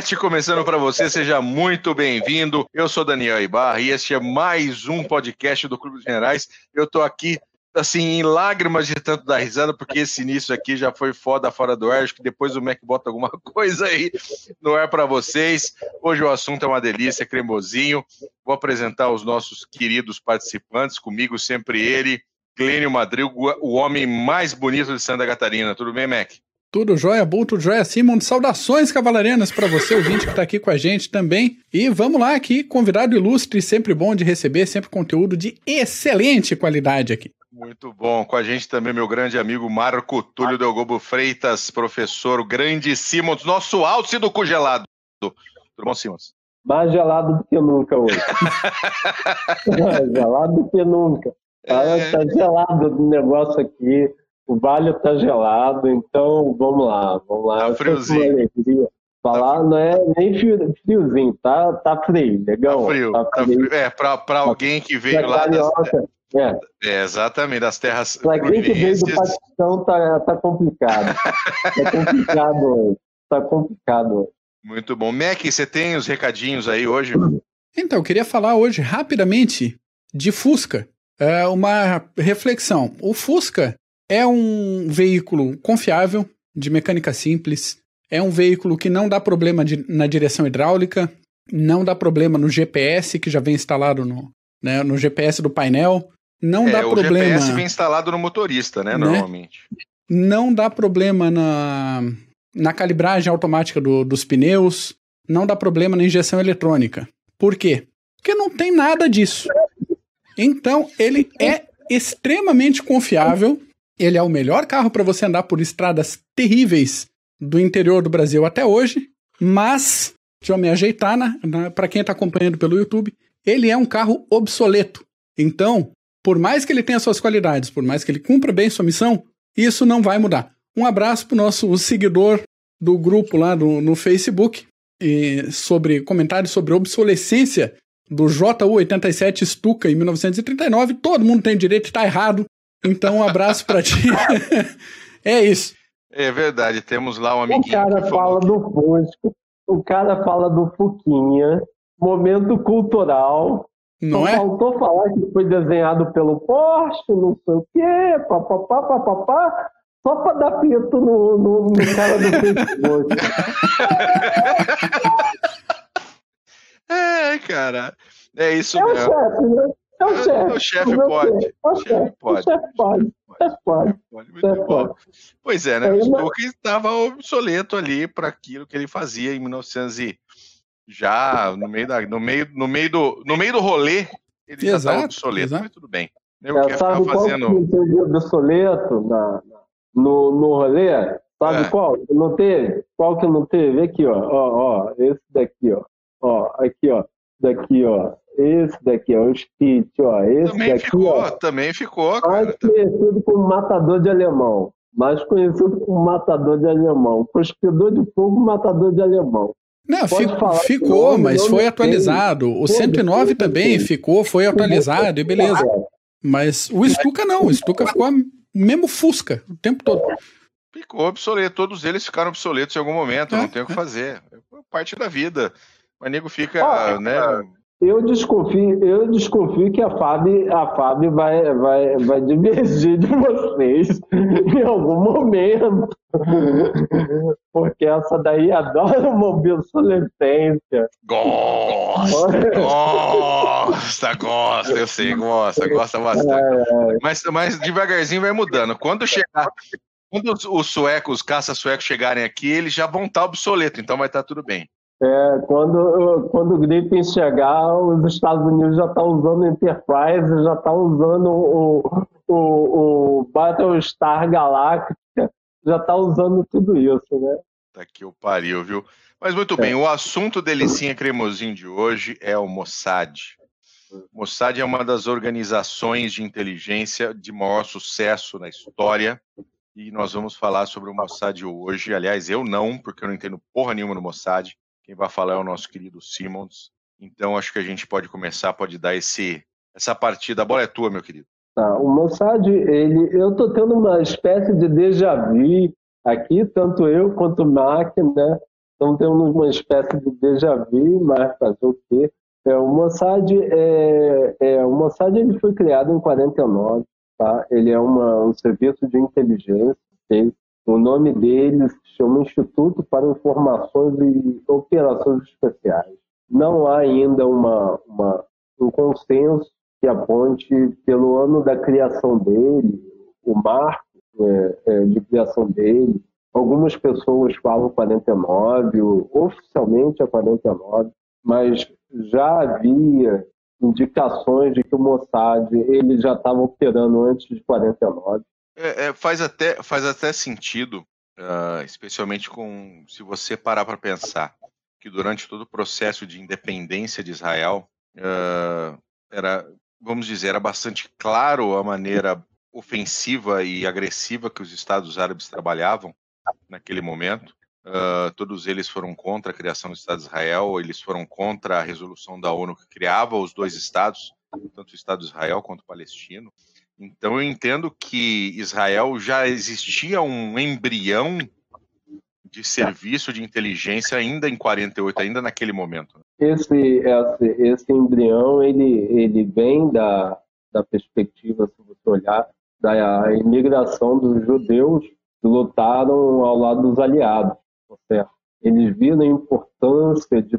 Podcast começando para você, seja muito bem-vindo. Eu sou Daniel Ibarra e este é mais um podcast do Clube dos Generais. Eu estou aqui, assim, em lágrimas de tanto dar risada, porque esse início aqui já foi foda fora do ar. Acho que depois o Mac bota alguma coisa aí no ar para vocês. Hoje o assunto é uma delícia, cremosinho. Vou apresentar os nossos queridos participantes, comigo sempre ele, Clênio Madrigo, o homem mais bonito de Santa Catarina. Tudo bem, Mac? Tudo jóia, Bull, tudo jóia, Simon. Saudações cavalarianas para você, ouvinte, que está aqui com a gente também. E vamos lá aqui, convidado ilustre, sempre bom de receber, sempre conteúdo de excelente qualidade aqui. Muito bom. Com a gente também meu grande amigo Marco Túlio Delgobo Freitas, professor, grande Simons, nosso alce do congelado. Tudo bom, Simons? Mais gelado do que nunca hoje. Mais gelado do que nunca. É... Tá gelado o negócio aqui o vale está gelado, então vamos lá, vamos lá. Tá friozinho. Falar tá não é nem friozinho, tá, tá frio, legal. Tá frio, tá frio. Tá frio. É, para alguém que veio lá carioca, das... é. é. exatamente, das terras Para quem que veio do Paquistão, tá, tá complicado. tá complicado hoje. Tá complicado hoje. Muito bom. Mac, você tem os recadinhos aí hoje? Então, eu queria falar hoje rapidamente de Fusca. É uma reflexão. O Fusca é um veículo confiável, de mecânica simples. É um veículo que não dá problema de, na direção hidráulica, não dá problema no GPS, que já vem instalado no, né, no GPS do painel. Não é, dá o problema. O GPS vem instalado no motorista, né, né? Normalmente. Não dá problema na, na calibragem automática do, dos pneus. Não dá problema na injeção eletrônica. Por quê? Porque não tem nada disso. Então, ele é extremamente confiável ele é o melhor carro para você andar por estradas terríveis do interior do Brasil até hoje, mas, deixa eu me ajeitar, para quem está acompanhando pelo YouTube, ele é um carro obsoleto. Então, por mais que ele tenha suas qualidades, por mais que ele cumpra bem sua missão, isso não vai mudar. Um abraço para o nosso seguidor do grupo lá no, Facebook, sobre comentários sobre obsolescência do JU87 Stuka em 1939. Todo mundo tem direito estar errado. Então, um abraço para ti. é isso. É verdade, temos lá um amiguinho. O cara fala do Fusco, o cara fala do Fuquinha, momento cultural. Não é? faltou falar que foi desenhado pelo Porsche, não sei o quê, papapá, papapá, só para dar pito no, no, no cara do Facebook. é, cara, é isso é mesmo. O chefe, né? É o chefe. O chefe pode. O chefe pode. O chefe pode. Pode. Muito bom. Pois é, né? O Stuka estava obsoleto ali para aquilo que ele fazia em 1900 e já no meio da, no meio, no meio do, no meio do rolê ele já estava obsoleto, exato. mas tudo bem. Eu é, sabe qual fazendo... que não teve obsoleto na, no, no rolê? Sabe é. qual? Não teve? Qual que não teve? Aqui, ó, ó, ó, esse daqui, ó, ó, aqui, ó, daqui, ó, esse daqui, ó, o Stitch, ó. Esse também daqui, ficou, ó, também ficou, cara. Mais conhecido como matador de alemão. Mais conhecido como matador de alemão. Cuspidor de fogo, matador de alemão. Não, fico, ficou, nome, mas foi atualizado. Tem. O 109 também tem. ficou, foi atualizado e beleza. Mas o Stuka não, o Stuka ficou mesmo Fusca o tempo todo. Ficou obsoleto, todos eles ficaram obsoletos em algum momento, é, não tem o que fazer. É parte da vida. O nego fica, ah, né? Eu desconfio, eu desconfio que a FAB, a FAB vai, vai, vai divergir de vocês em algum momento. Porque essa daí adora uma obsolescência. Gosta, gosta, gosta, eu sei, gosta, gosta bastante. É, é. Mas, mas devagarzinho vai mudando. Quando chegar, quando os suecos, os caça-suecos chegarem aqui, eles já vão estar obsoletos, então vai estar tudo bem. É, quando, quando o Gripen chegar, os Estados Unidos já estão tá usando o Enterprise, já estão tá usando o, o, o Battlestar Galactica, já está usando tudo isso, né? Tá que o pariu, viu? Mas muito é. bem, o assunto delicinha cremosinho de hoje é o Mossad. O Mossad é uma das organizações de inteligência de maior sucesso na história e nós vamos falar sobre o Mossad hoje. Aliás, eu não, porque eu não entendo porra nenhuma no Mossad. Quem vai falar é o nosso querido Simmons. Então acho que a gente pode começar, pode dar esse essa partida. A bola é tua, meu querido. Tá, o Mossad, ele, eu tô tendo uma espécie de déjà vu aqui, tanto eu quanto o Mac, né? Então temos uma espécie de déjà vu, mas fazer o quê? É, o Mossad, é, é, o Mossad ele foi criado em 49, tá? Ele é uma, um serviço de inteligência. O nome dele se chama Instituto para Informações e Operações Especiais. Não há ainda uma, uma, um consenso que aponte pelo ano da criação dele, o marco é, é, de criação dele. Algumas pessoas falam 49, oficialmente é 49, mas já havia indicações de que o Mossad ele já estava operando antes de 49. É, é, faz, até, faz até sentido, uh, especialmente com se você parar para pensar que durante todo o processo de independência de Israel uh, era, vamos dizer, era bastante claro a maneira ofensiva e agressiva que os Estados Árabes trabalhavam naquele momento. Uh, todos eles foram contra a criação do Estado de Israel, eles foram contra a resolução da ONU que criava os dois Estados, tanto o Estado de Israel quanto o palestino. Então eu entendo que Israel já existia um embrião de serviço de inteligência ainda em 48, ainda naquele momento. Esse, esse, esse embrião ele, ele vem da, da perspectiva, se você olhar, da imigração dos judeus que lutaram ao lado dos aliados. Certo? Eles viram a importância de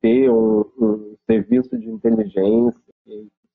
ter um, um serviço de inteligência,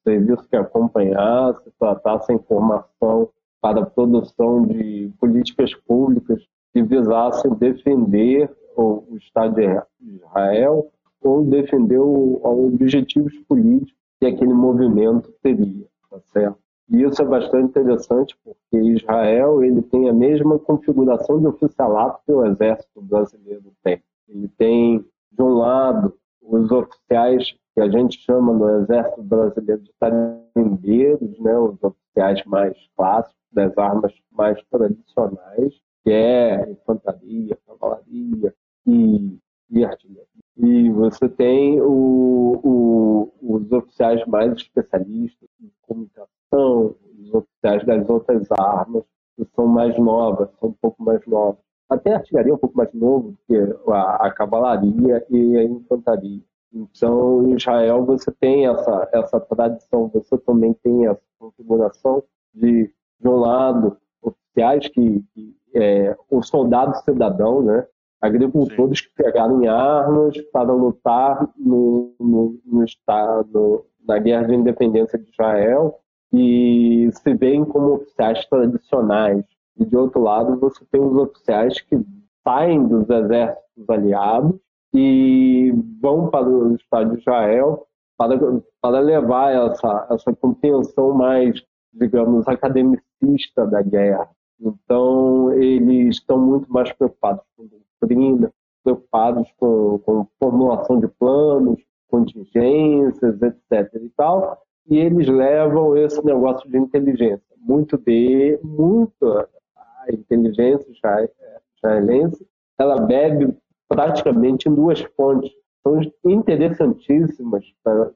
serviço que acompanhasse, tratasse a informação para a produção de políticas públicas que visassem defender o, Estado de Israel ou defender o, objetivos políticos que aquele movimento teria, tá certo? E isso é bastante interessante porque Israel ele tem a mesma configuração de oficialato que o exército brasileiro tem. Ele tem, de um lado, os oficiais que a gente chama no exército brasileiro de tarimbeiros, né, os oficiais mais clássicos, das armas mais tradicionais, que é infantaria, cavalaria e, e artilharia. E você tem o, o, os oficiais mais especialistas em comunicação os oficiais das outras armas, que são mais novas, são um pouco mais novas. Até a artilharia é um pouco mais novo do que a, a cavalaria e a infantaria. Então, em Israel, você tem essa, essa tradição, você também tem essa configuração de, de um lado, oficiais que, que é, o soldado cidadão, né? agricultores Sim. que pegaram armas para lutar no, no, no estado, na guerra de independência de Israel, e se veem como oficiais tradicionais. E de outro lado, você tem os oficiais que saem dos exércitos aliados e vão para o Estado de Israel para, para levar essa, essa compreensão mais, digamos, academicista da guerra. Então, eles estão muito mais preocupados com doutrina, preocupados com, com formulação de planos, contingências, etc. e tal, e eles levam esse negócio de inteligência. Muito de, muito a inteligência israelense, ela bebe praticamente em duas fontes. São interessantíssimas para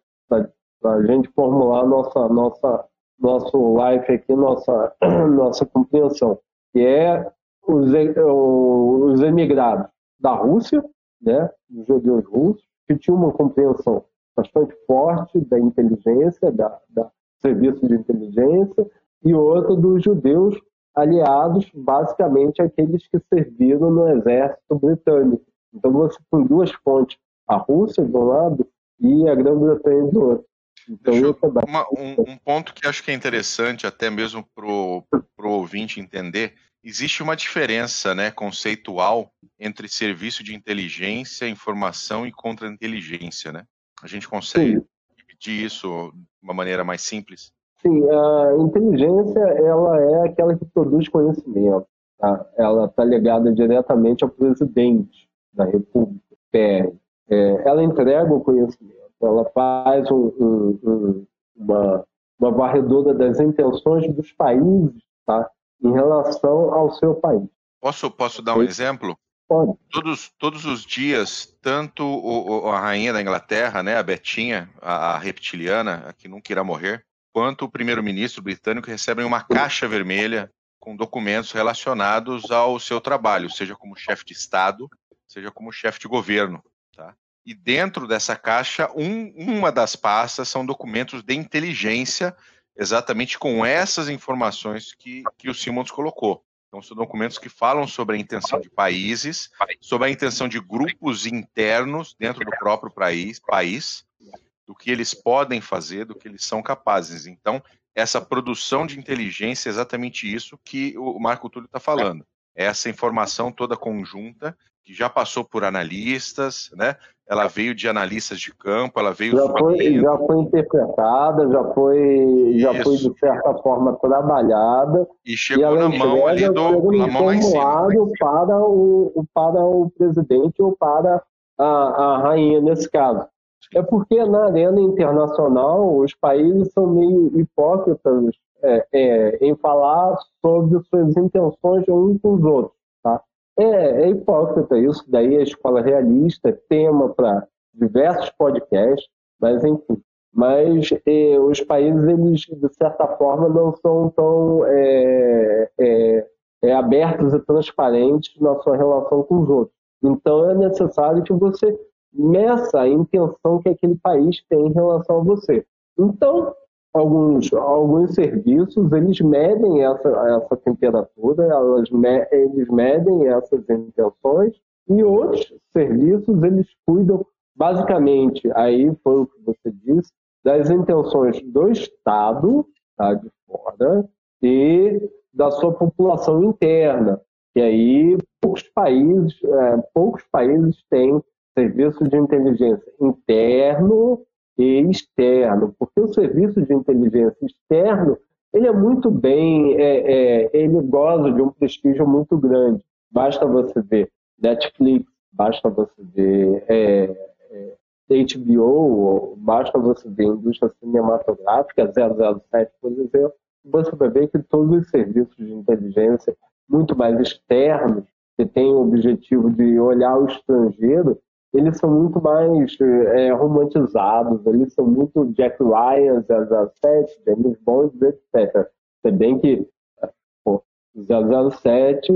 a gente formular nossa, nossa, nosso life aqui, nossa, nossa compreensão, que é os, os emigrados da Rússia, né, os judeus russos, que tinham uma compreensão bastante forte da inteligência, da, da serviço de inteligência, e outro dos judeus aliados, basicamente aqueles que serviram no exército britânico. Então você tem duas fontes, a Rússia de um lado e a Grã-Bretanha do outro. Então, eu, uma, um, um, ponto que acho que é interessante, até mesmo para o ouvinte entender, existe uma diferença né, conceitual entre serviço de inteligência, informação e contra-inteligência. Né? A gente consegue Sim. dividir isso de uma maneira mais simples? Sim, a inteligência ela é aquela que produz conhecimento. Tá? Ela está ligada diretamente ao presidente da República, PR. É, ela entrega o conhecimento, ela faz um, um, um, uma, uma varredura das intenções dos países tá? em relação ao seu país. Posso, posso dar um exemplo? Pode. Todos, todos os dias, tanto o, a rainha da Inglaterra, né, a Betinha, a, a reptiliana, a que nunca irá morrer, quanto o primeiro-ministro britânico recebem uma caixa vermelha com documentos relacionados ao seu trabalho, seja como chefe de Estado, seja como chefe de governo. Tá? E dentro dessa caixa, um, uma das pastas são documentos de inteligência, exatamente com essas informações que, que o Simons colocou. Então, são documentos que falam sobre a intenção de países, sobre a intenção de grupos internos dentro do próprio país, país do que eles podem fazer, do que eles são capazes. Então, essa produção de inteligência é exatamente isso que o Marco Túlio está falando. Essa informação toda conjunta, que já passou por analistas, né? ela veio de analistas de campo, ela veio. Já foi, já foi interpretada, já foi, já foi de certa forma trabalhada. E chegou e na mão ali do na mão lá em cima. Para o, para o presidente ou para a, a rainha nesse caso. É porque na arena internacional os países são meio hipócritas é, é, em falar sobre suas intenções uns com os outros. É, é hipócrita isso, daí a escola realista, é tema para diversos podcasts, mas enfim. Mas é, os países, eles, de certa forma, não são tão é, é, é, abertos e transparentes na sua relação com os outros. Então é necessário que você meça a intenção que aquele país tem em relação a você. Então, alguns, alguns serviços, eles medem essa, essa temperatura, elas eles medem essas intenções, e outros serviços, eles cuidam, basicamente, aí foi o que você disse, das intenções do Estado, tá, de fora, e da sua população interna. E aí, poucos países, é, poucos países têm serviço de inteligência interno externo, porque o serviço de inteligência externo ele é muito bem, é, é, ele goza de um prestígio muito grande. Basta você ver Netflix, basta você ver é, é HBO, basta você ver indústria cinematográfica 007, por exemplo, você vai ver que todos os serviços de inteligência muito mais externos, que têm o objetivo de olhar o estrangeiro, eles são muito mais é, romantizados, eles são muito Jack Ryan, 007, James Bond, etc. Se bem que pô, 007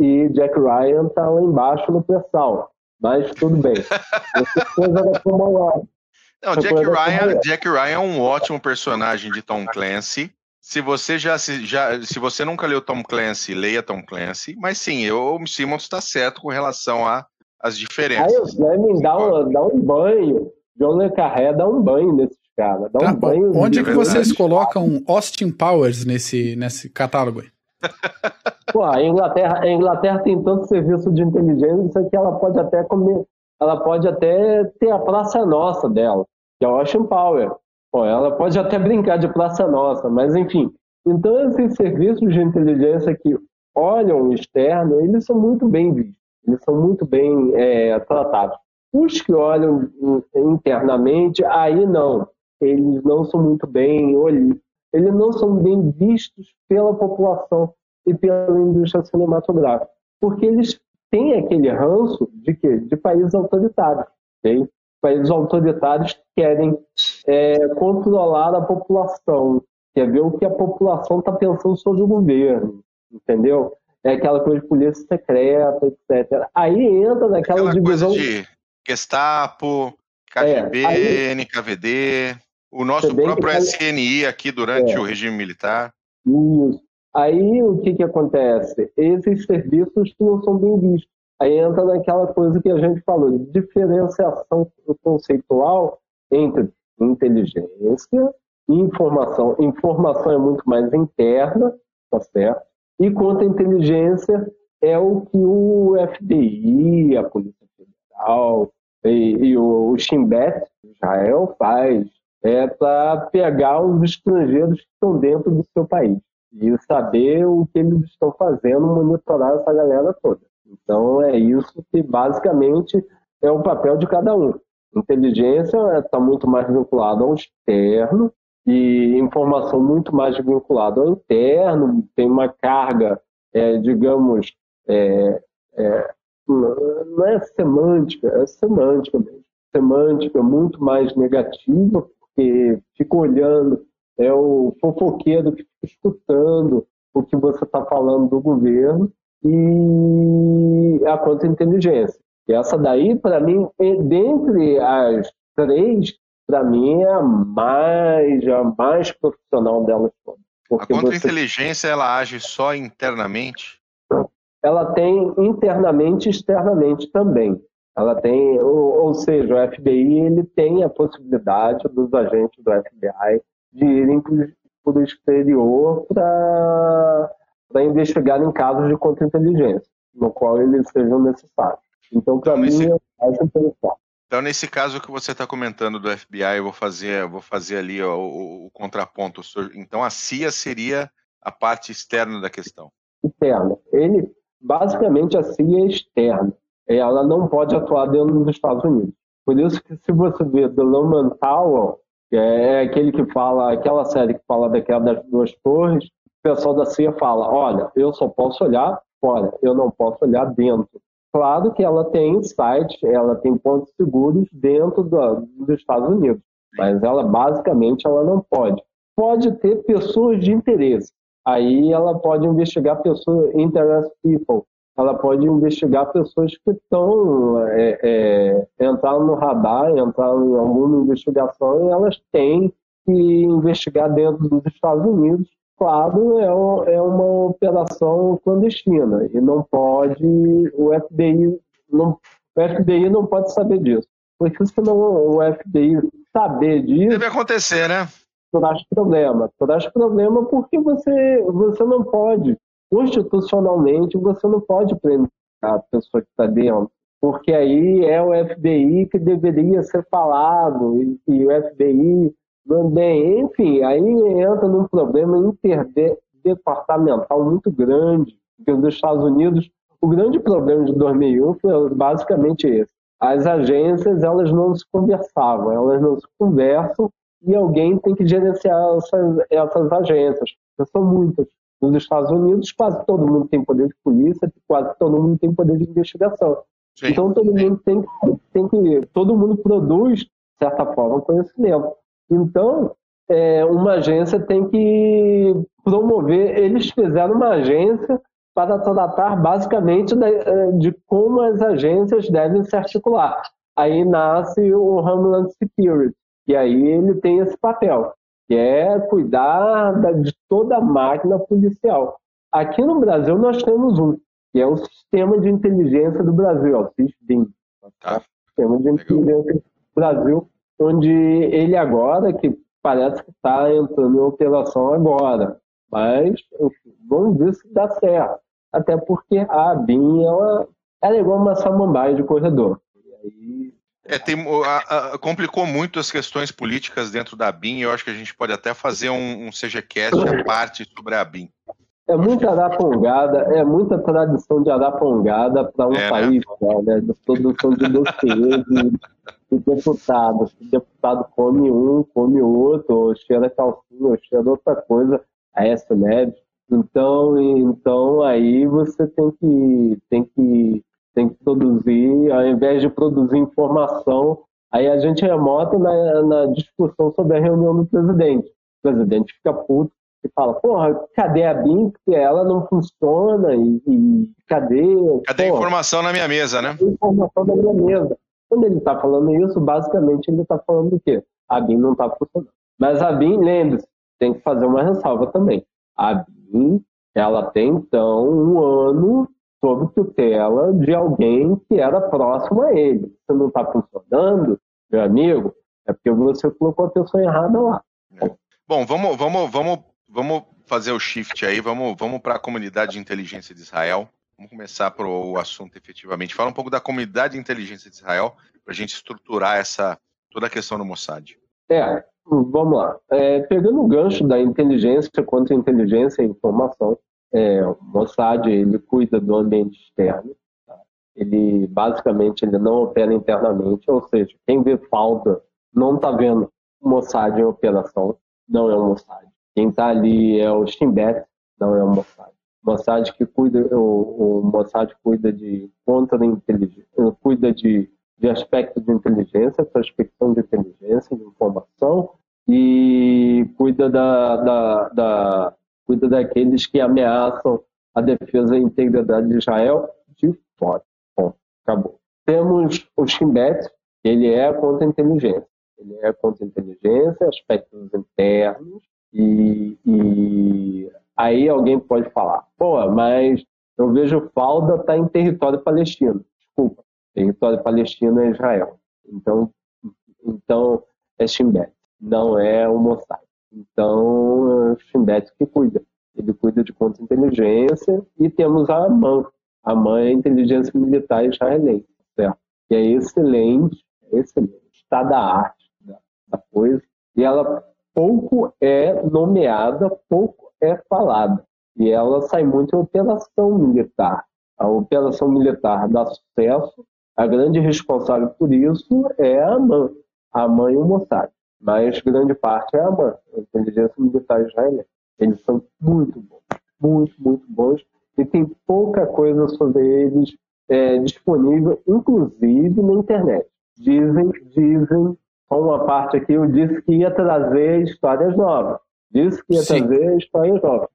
e Jack Ryan tá lá embaixo no pressão, mas tudo bem. Não, Jack Ryan, Jack Ryan é um ótimo personagem de Tom Clancy. Se você já se, já, se você nunca leu Tom Clancy, leia Tom Clancy. Mas sim, o Simmons está certo com relação a as diferenças. Aí o Fleming dá um, dá um banho. John Le Carré dá um banho nesses caras. Dá um tá, banho. Onde que vocês colocam Austin Powers nesse, nesse catálogo aí? Pô, a Inglaterra, a Inglaterra tem tanto serviço de inteligência que ela pode até comer, ela pode até ter a Praça Nossa dela, que é o Austin Power. Pô, ela pode até brincar de Praça Nossa, mas enfim. Então esses serviços de inteligência que olham o externo, eles são muito bem vistos eles são muito bem é, tratados. Os que olham internamente, aí não, eles não são muito bem eles não são bem vistos pela população e pela indústria cinematográfica, porque eles têm aquele ranço de quê? De países autoritários. Okay? Países autoritários querem é, controlar a população, quer ver o que a população está pensando sobre o governo, entendeu? É aquela coisa de polícia secreta, etc. Aí entra naquela aquela divisão. Coisa de Gestapo, KGB, é, aí... NKVD, o nosso próprio que... SNI aqui durante é. o regime militar. Isso. Aí o que, que acontece? Esses serviços não são bem vistos. Aí entra naquela coisa que a gente falou, de diferenciação conceitual entre inteligência e informação. Informação é muito mais interna, tá certo? E quanto à inteligência, é o que o FBI, a Polícia Federal e, e o, o Israel, faz é para pegar os estrangeiros que estão dentro do seu país e saber o que eles estão fazendo, monitorar essa galera toda. Então é isso que basicamente é o papel de cada um. Inteligência está muito mais vinculada ao externo e informação muito mais vinculada ao interno, tem uma carga, é, digamos, é, é, não é semântica, é semântica mesmo. Semântica muito mais negativa, porque fica olhando, é o fofoqueiro que fica escutando o que você está falando do governo e a contra-inteligência. Essa daí, para mim, dentre as três, para mim é a mais, a mais profissional delas todas. A contra-inteligência, você... ela age só internamente? Ela tem internamente e externamente também. Ela tem, ou, ou seja, o FBI ele tem a possibilidade dos agentes do FBI de irem para o exterior para investigar em casos de contra-inteligência, no qual eles sejam necessários. Então, para então, mim, nesse... é interessante. Então, nesse caso que você está comentando do FBI, eu vou fazer, eu vou fazer ali ó, o, o, contraponto. Então, a CIA seria a parte externa da questão. Externa. Ele, basicamente, a CIA é externa. Ela não pode atuar dentro dos Estados Unidos. Por isso que, se você vê The Lumen Tower, que é aquele que fala, aquela série que fala daquela das duas torres, o pessoal da CIA fala: olha, eu só posso olhar fora, eu não posso olhar dentro. Claro que ela tem sites, ela tem pontos seguros dentro do, dos Estados Unidos, mas ela basicamente ela não pode. Pode ter pessoas de interesse. Aí ela pode investigar pessoas, interest people. Ela pode investigar pessoas que estão é, é, no radar, entrar em alguma investigação e elas têm que investigar dentro dos Estados Unidos claro, é, um, é uma operação clandestina e não pode, o FBI não, o FBI não pode saber disso. Porque se não o FBI saber disso. Deve acontecer, né? Traz problema. Traz problema porque você, você não pode, constitucionalmente, você não pode prender a pessoa que está dentro. Porque aí é o FBI que deveria ser falado, e, e o FBI também, enfim, aí entra num problema interdepartamental muito grande, porque os Estados Unidos, o grande problema de 2001 foi basicamente esse. As agências, elas não se conversavam, elas não se conversam e alguém tem que gerenciar essas, essas agências, são muitas. Nos Estados Unidos, quase todo mundo tem poder de polícia, quase todo mundo tem poder de investigação. Sim, então, todo sim. mundo tem, tem que. Todo mundo produz, de certa forma, conhecimento. Então, é, uma agência tem que promover. Eles fizeram uma agência para tratar basicamente de, é, de como as agências devem se articular. Aí nasce o Homeland Security, e aí ele tem esse papel, que é cuidar de toda a máquina policial. Aqui no Brasil nós temos um, que é o Sistema de Inteligência do Brasil, o SISBIM. Tá? Sistema de Inteligência do Brasil, onde ele agora, que parece que está entrando em operação agora, mas vamos ver se dá certo. Até porque a ABIN ela, ela é igual uma samambaia de corredor. Aí... É, tem, a, a, complicou muito as questões políticas dentro da ABIN. Eu acho que a gente pode até fazer um, um CGCast à parte sobre a ABIN. É muita arapongada, é muita tradição de arapongada para um é, né? país, né? né? De produção de dossiês de deputados. O deputado come um, come outro, ou cheira calcinha, ou cheira outra coisa, a essa Neves. Então, então aí você tem que, tem que, tem que produzir, ao invés de produzir informação, aí a gente remota na, na discussão sobre a reunião do presidente. O presidente fica puto e fala, porra, cadê a BIM? Ela não funciona e, e cadê... Cadê a informação na minha mesa, né? Cadê a informação na minha mesa? Quando ele está falando isso, basicamente ele está falando do quê? A BIM não está funcionando. Mas a BIM, lembre-se, tem que fazer uma ressalva também. A BIM, ela tem então um ano sob tutela de alguém que era próximo a ele. Se não está funcionando, meu amigo, é porque você colocou a pessoa errada lá. Bom, vamos, vamos, vamos, vamos fazer o shift aí, vamos, vamos para a comunidade de inteligência de Israel. Vamos começar para o assunto efetivamente. Fala um pouco da comunidade de inteligência de Israel para a gente estruturar essa toda a questão do Mossad. É, vamos lá. É, pegando o gancho da inteligência contra inteligência e informação, é, o Mossad ele cuida do ambiente externo. Tá? Ele basicamente ele não opera internamente, ou seja, quem vê falta não está vendo o Mossad em operação, não é o Mossad. Quem está ali é o Shinbet, não é o Mossad. Mossad que cuida, o, o Mossad cuida de contra-inteligência, cuida de, de aspectos de inteligência, prospecção de inteligência, de informação, e cuida da, da, da, cuida daqueles que ameaçam a defesa e a integridade de Israel de fora. Bom, acabou. temos o Shimbet, ele é contra a inteligência. Ele é contra a inteligência, aspectos internos, e, e aí alguém pode falar, pô, mas eu vejo Falda está em território palestino. Desculpa, território palestino é Israel. Então, então é Shimbet, não é o Mossad. Então, é Shimbet que cuida. Ele cuida de contra-inteligência e temos a AMAN. A AMAN é a inteligência militar israelense, certo? E é excelente, é excelente. Está da arte da, da coisa. E ela pouco é nomeada, pouco é falada. E ela sai muito em operação militar. A operação militar dá sucesso, a grande responsável por isso é a AMAN, a AMAN e o Mossad. Mas grande parte é a AMAN, a inteligência militar israelense. Eles são muito bons, muito, muito bons. E tem pouca coisa sobre eles é, disponível, inclusive na internet. Dizem, dizem, com uma parte aqui, eu disse que ia trazer histórias novas. Disse que ia Sim. trazer histórias novas.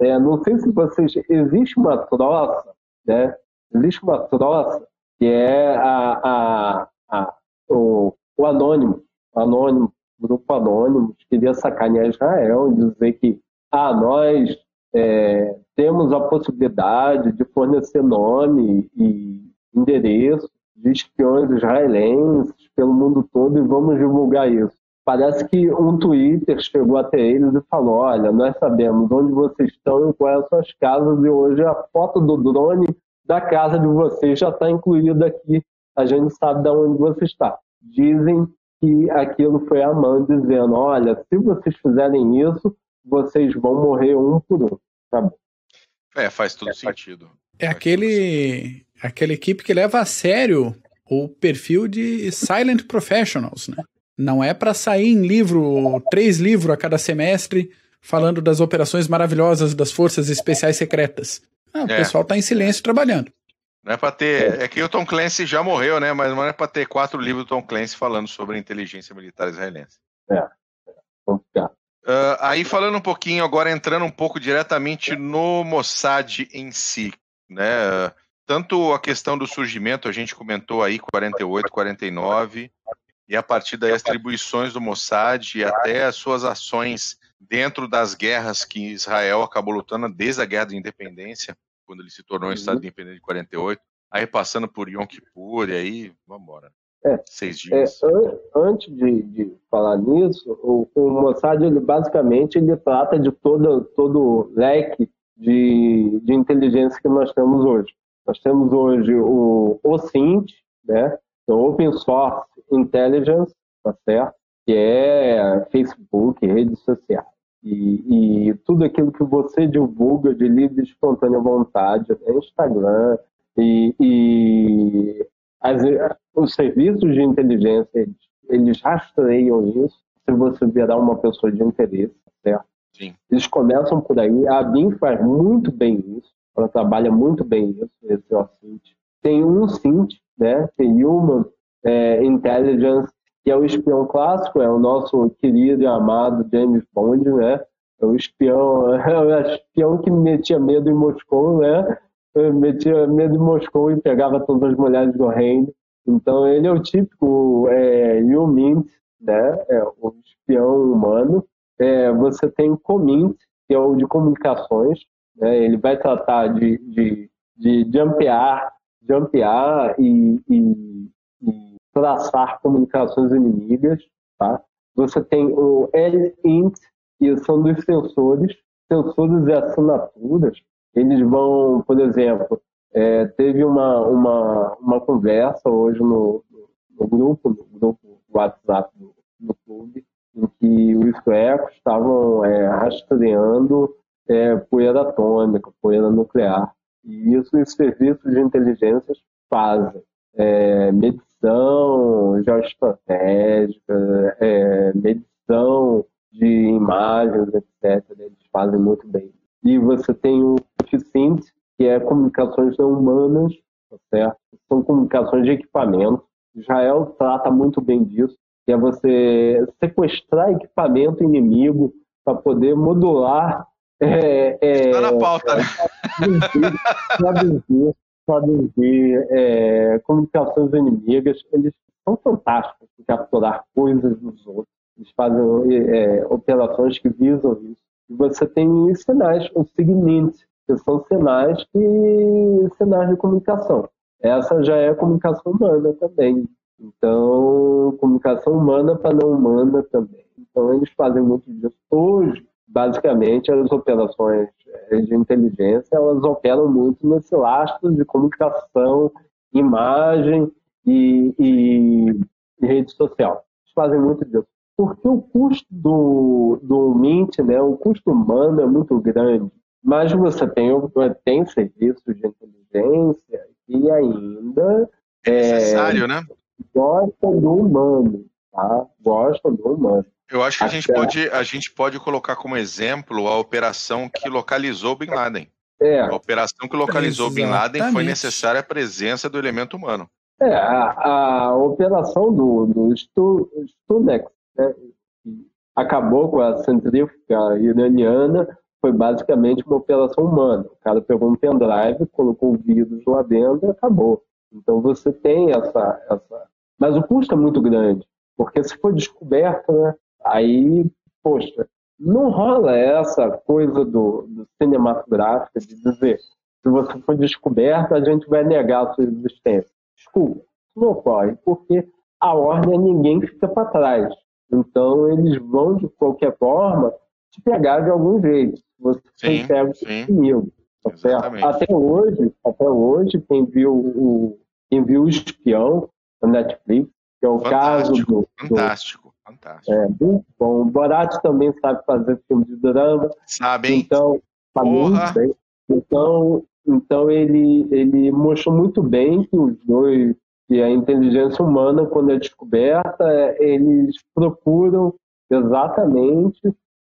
É, não sei se vocês. Existe uma troça, né? Existe uma troça que é a, a, a o, o anônimo, anônimo, grupo anônimo, que queria sacanear Israel, dizer que ah, nós é, temos a possibilidade de fornecer nome e endereço de espiões israelenses pelo mundo todo e vamos divulgar isso. Parece que um Twitter chegou até eles e falou: Olha, nós sabemos onde vocês estão e quais são as suas casas, e hoje a foto do drone da casa de vocês já está incluída aqui. A gente sabe de onde você está. Dizem que aquilo foi a mãe dizendo: Olha, se vocês fizerem isso, vocês vão morrer um por um. Tá bom. É, faz todo é, sentido. É aquele, aquela equipe que leva a sério o perfil de silent professionals, né? Não é para sair em livro, três livros a cada semestre, falando das operações maravilhosas das forças especiais secretas. Ah, o é. pessoal tá em silêncio trabalhando. Não é para ter. É que o Tom Clancy já morreu, né? Mas não é para ter quatro livros do Tom Clancy falando sobre inteligência militar israelense. É. Uh, aí falando um pouquinho, agora entrando um pouco diretamente no Mossad em si, né? Tanto a questão do surgimento, a gente comentou aí 48, 49, e a partir das atribuições do Mossad e até as suas ações dentro das guerras que Israel acabou lutando desde a Guerra de Independência, quando ele se tornou um Estado uhum. independente de 48, aí passando por Yom Kippur e aí, vamos embora. É, Seis dias. É, an antes de, de, falar nisso, o, o Mossad, ele, basicamente, ele trata de todo, todo o leque de, de inteligência que nós temos hoje. Nós temos hoje o OSINT, né, o Open Source Intelligence, tá certo? que é Facebook, redes sociais. E, e, tudo aquilo que você divulga de livre e espontânea vontade, né, Instagram, e, e as, os serviços de inteligência, eles, eles rastreiam isso se você virar uma pessoa de interesse, certo? Sim. Eles começam por aí. A BIM faz muito bem isso, ela trabalha muito bem isso, esse OSINT. Tem um SINT, né, tem Human é, Intelligence, que é o espião clássico, é o nosso querido e amado James Bond, né? É o espião, é o espião que metia medo em Moscou, né? Metia medo em Moscou e pegava todas as mulheres do reino. Então ele é o típico é, Mint, né? É o espião humano. É, você tem Comint, que é o de comunicações. Né? Ele vai tratar de, de, de jumpear, jumpear e, e, e traçar comunicações inimigas. Tá? Você tem o L-int, que são dos sensores, sensores e assinaturas. Eles vão, por exemplo, é, teve uma, uma, uma conversa hoje no, no grupo, no grupo WhatsApp do, do clube, em que os suecos estavam é, rastreando é, poeira atômica, poeira nuclear. E isso os serviços de inteligência fazem. É, medição geoestratégica, é, medição de imagens, etc. Eles fazem muito bem. E você tem o FICINT, que é comunicações não humanas, tá certo? São comunicações de equipamento. Israel trata muito bem disso, que é você sequestrar equipamento inimigo para poder modular. É, é, Está na pauta, né? Podem ver é, comunicações inimigas, eles são fantásticos em capturar coisas dos outros. Eles fazem é, operações que visam isso. E você tem sinais, os segmentos, que são sinais que sinais de comunicação. Essa já é comunicação humana também. Então, comunicação humana para não humana também. Então, eles fazem muito disso. Hoje, basicamente, as operações eh, de inteligência, elas operam muito nesse lastro de comunicação, imagem e, e, e rede social. Eles fazem muito disso. Porque o custo do, do Mint, né, o custo humano é muito grande, mas você tem, tem serviços de inteligência e ainda... É necessário, é, né? Gostam do humano, tá? Gostam do humano. Eu acho que a gente, pode, a gente pode colocar como exemplo a operação que localizou Bin Laden. É. A operação que localizou Exatamente. Bin Laden foi necessária a presença do elemento humano. É, a, a operação do, do Stunex, né, que acabou com a centrífuga iraniana, foi basicamente uma operação humana. O cara pegou um pendrive, colocou o vírus lá dentro e acabou. Então você tem essa, essa. Mas o custo é muito grande, porque se for descoberto, né, Aí, poxa, não rola essa coisa do, do cinematográfico de dizer se você for descoberto, a gente vai negar a sua existência. Desculpa, isso não ocorre, porque a ordem é ninguém fica para trás. Então, eles vão, de qualquer forma, te pegar de algum jeito. Você sim, pega comigo. Tá até hoje, até hoje, quem viu o, quem viu o espião na Netflix, que é o fantástico, caso do. Fantástico. Fantástico. É, muito bom. O Borat também sabe fazer filme de drama. Sabe, hein? Então, muito bem. Então, então ele, ele mostrou muito bem que os dois, que a inteligência humana, quando é descoberta, eles procuram exatamente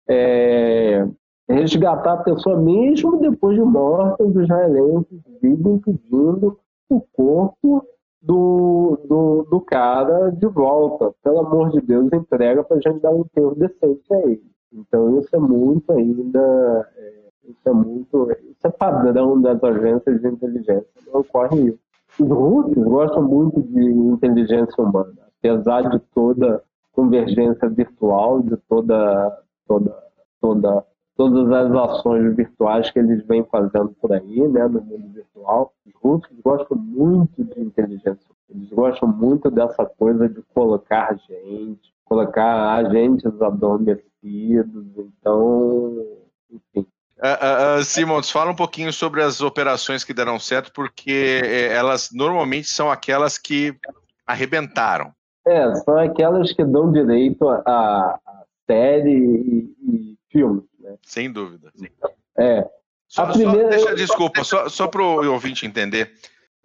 é, resgatar a pessoa mesmo depois de morta, os israelenses vivem pedindo o corpo do, do, do cara de volta. Pelo amor de Deus, entrega para a gente dar um enterro decente a ele. Então isso é muito ainda, é, isso é muito, isso é padrão das agências de inteligência, não ocorre isso. Os russos gostam muito de inteligência humana, apesar de toda convergência virtual, de toda, toda, toda todas as ações virtuais que eles vêm fazendo por aí, né, no mundo virtual. Os russos gostam muito de inteligência. Eles gostam muito dessa coisa de colocar gente, colocar agentes adormecidos. Então, enfim. Uh, uh, Simons, fala um pouquinho sobre as operações que deram certo, porque eh, elas normalmente são aquelas que arrebentaram. É, são aquelas que dão direito a, a série e, e filme. Né? Sem dúvida. É. Só, primeira... só, deixa, desculpa, só, só para o ouvinte entender.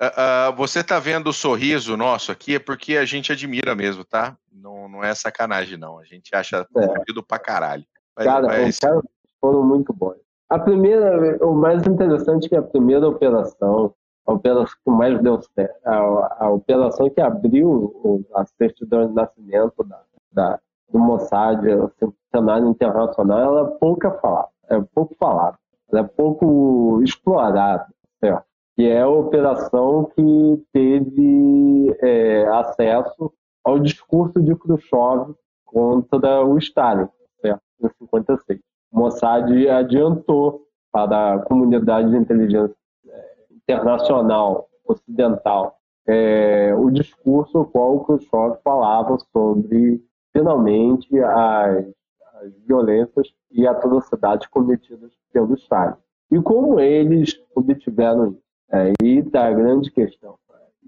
Uh, uh, você está vendo o sorriso nosso aqui é porque a gente admira mesmo, tá? Não, não é sacanagem, não. A gente acha é. pra caralho. Mas, cara, mas... os caras foram muito bons. A primeira, o mais interessante é que a primeira operação, a operação que mais deu certo, a, a operação que abriu a certidão de nascimento da, da, do Mossad, assim, cenário internacional, ela é pouca falada, é pouco falada, é pouco explorada, certo? que é a operação que teve é, acesso ao discurso de Khrushchev contra o Stalin, certo? em 56. O Mossad adiantou para a comunidade de inteligência é, internacional ocidental é, o discurso qual o Khrushchev falava sobre finalmente as, as violências e atrocidades cometidas pelo Estado. E como eles obtiveram isso? Aí é, está a grande questão.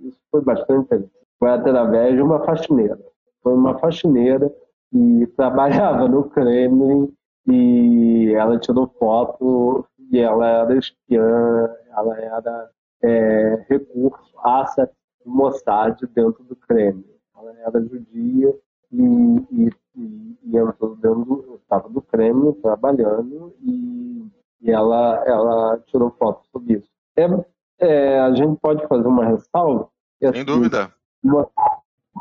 Isso foi bastante Foi através de uma faxineira. Foi uma faxineira que trabalhava no Kremlin e ela tirou foto e ela era espiã, ela era é, recurso, asset Mossad dentro do Kremlin. Ela era judia e, e, e, e dentro, estava do Kremlin trabalhando e, e ela, ela tirou foto sobre isso. É, é, a gente pode fazer uma ressalva? Sem assim, dúvida.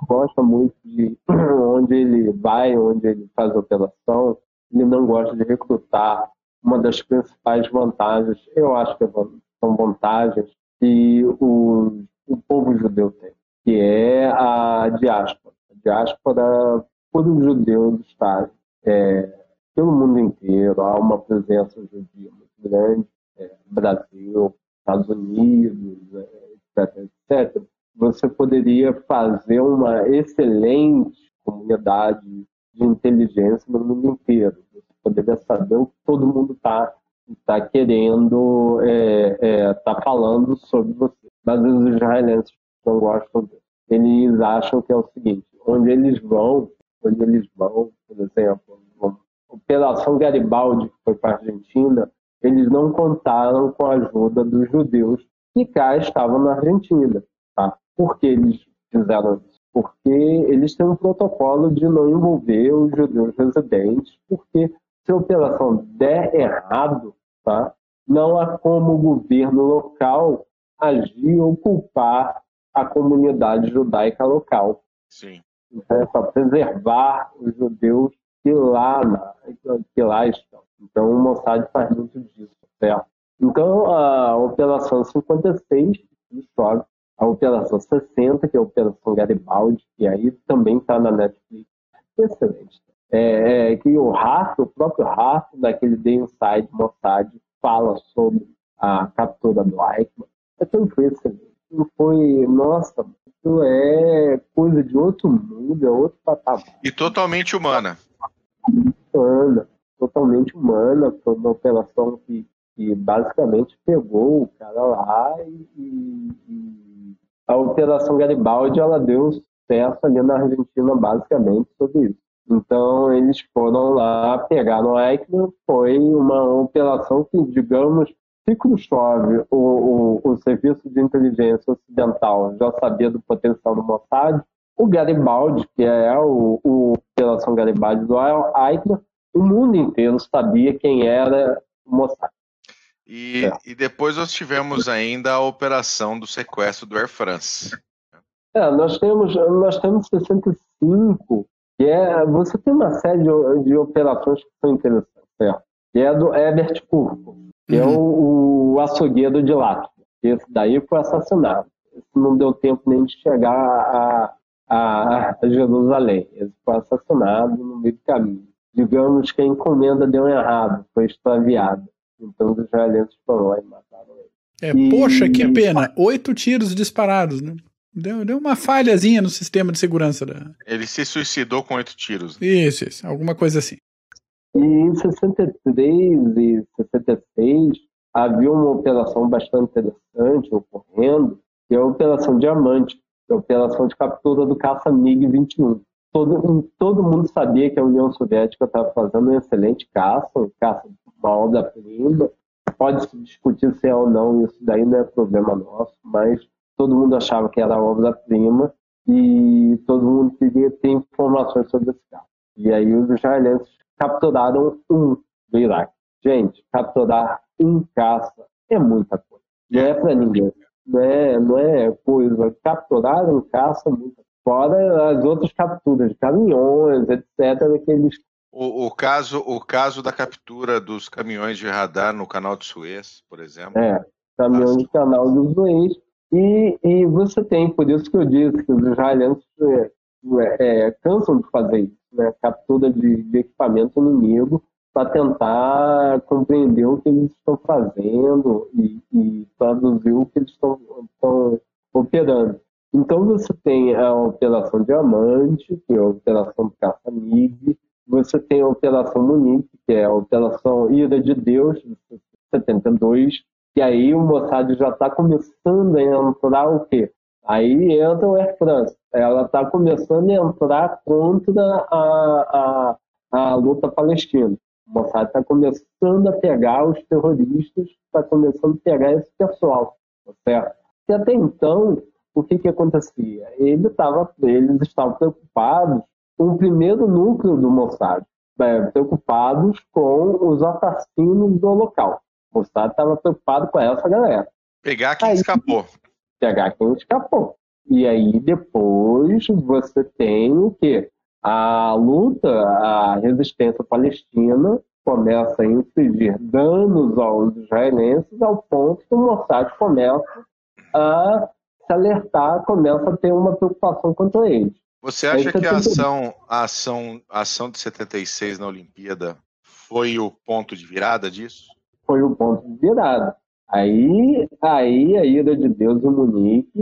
Gosta muito de onde ele vai, onde ele faz a operação, ele não gosta de recrutar. Uma das principais vantagens, eu acho que são vantagens que o, o povo judeu tem, que é a diáspora. Diáspora, todo judeu está é, pelo mundo inteiro, há uma presença judia muito grande, é, Brasil, Estados Unidos, é, etc, etc. Você poderia fazer uma excelente comunidade de inteligência no mundo inteiro. Você poderia saber o que todo mundo está tá querendo, está é, é, tá falando sobre você. Mas os israelenses não gostam disso. Eles acham que é o seguinte, onde eles vão, onde eles vão, por exemplo, Operação Garibaldi, que foi para a Argentina, eles não contaram com a ajuda dos judeus que cá estavam na Argentina. Tá? Por que eles fizeram isso? Porque eles têm um protocolo de não envolver os judeus residentes, porque se a operação der errado, tá? não há como o governo local agir ou culpar a comunidade judaica local. Sim. Então, é para preservar os judeus que lá, que lá estão. Então, o Mossad faz muito disso, certo? Então, a Operação 56 sobe, a Operação 60, que é a Operação Garibaldi, que aí também está na Netflix, excelente. É, é, que o rato, o próprio rato daquele The Inside Mossad fala sobre a captura do Eichmann. Aquilo foi excelente. Não foi, nossa, isso é coisa de outro mundo, é outro patamar. E totalmente humana. Humana, totalmente humana. Foi uma operação que, que basicamente pegou o cara lá e, e, e a Operação Garibaldi ela deu sucesso ali na Argentina basicamente sobre isso. Então eles foram lá, pegaram o Eichmann, foi uma operação que, digamos, se Khrushchev, o, o, o Serviço de Inteligência Ocidental, já sabia do potencial do Mossad, o Garibaldi, que é o, o Operação Garibaldi do Eichmann, o mundo inteiro sabia quem era o Mossad. E, é. e depois nós tivemos ainda a operação do sequestro do Air France. É, nós temos, nós temos 65, que é, você tem uma série de, de operações que são interessantes, certo? que é do Herbert Curco, que é uhum. é o, o açougueiro de Lápis. Esse daí foi assassinado. Esse não deu tempo nem de chegar a, a, Jerusalém. Ele foi assassinado no meio do caminho. Digamos que a encomenda deu errado, foi extraviada. Então os israelenses foram lá e mataram ele. É, e... poxa, que pena. Oito tiros disparados, né? Deu, deu uma falhazinha no sistema de segurança. Da... Ele se suicidou com oito tiros. Né? Isso, isso, alguma coisa assim. E em 63 e 66 havia uma operação bastante interessante ocorrendo, que é a Operação Diamante, operação de captura do caça MiG-21. Todo, todo mundo sabia que a União Soviética estava fazendo um excelente caça, um caça uma obra-prima. Pode se discutir se é ou não, isso daí não é problema nosso, mas todo mundo achava que era obra-prima e todo mundo queria ter informações sobre esse caso. E aí os israelenses capturaram um do Iraque. Gente, capturar um caça é muita coisa. Não é para ninguém não é, não é coisa. Capturaram caça muito. Fora as outras capturas de caminhões, etc., que eles o, o, caso, o caso da captura dos caminhões de radar no canal de Suez, por exemplo. É, caminhões do canal de Suez. E, e você tem, por isso que eu disse que os israelenses é, é, cansam de fazer isso, né? captura de, de equipamento inimigo para tentar compreender o que eles estão fazendo e, e traduzir o que eles estão, estão operando. Então você tem a Operação Diamante, que é a Operação Caça-MiG, você tem a Operação Munique, que é a Operação Ira de Deus, de 72, e aí o Mossad já está começando a entrar o quê? Aí entra o Air France. Ela está começando a entrar contra a, a, a luta palestina. Mossad está começando a pegar os terroristas, está começando a pegar esse pessoal, tá certo? E até então, o que, que acontecia? Ele tava, eles estavam preocupados com o primeiro núcleo do Mossad, é, preocupados com os assassinos do local. O Mossad estava preocupado com essa galera. Pegar quem aí, escapou. Pegar quem escapou. E aí depois você tem o quê? A luta, a resistência palestina começa a infligir danos aos israelenses ao ponto que o Mossad começa a se alertar, começa a ter uma preocupação quanto a eles. Você acha que a ação, a ação, a ação de 76 na Olimpíada foi o ponto de virada disso? Foi o ponto de virada. Aí, aí a ira de Deus em Munique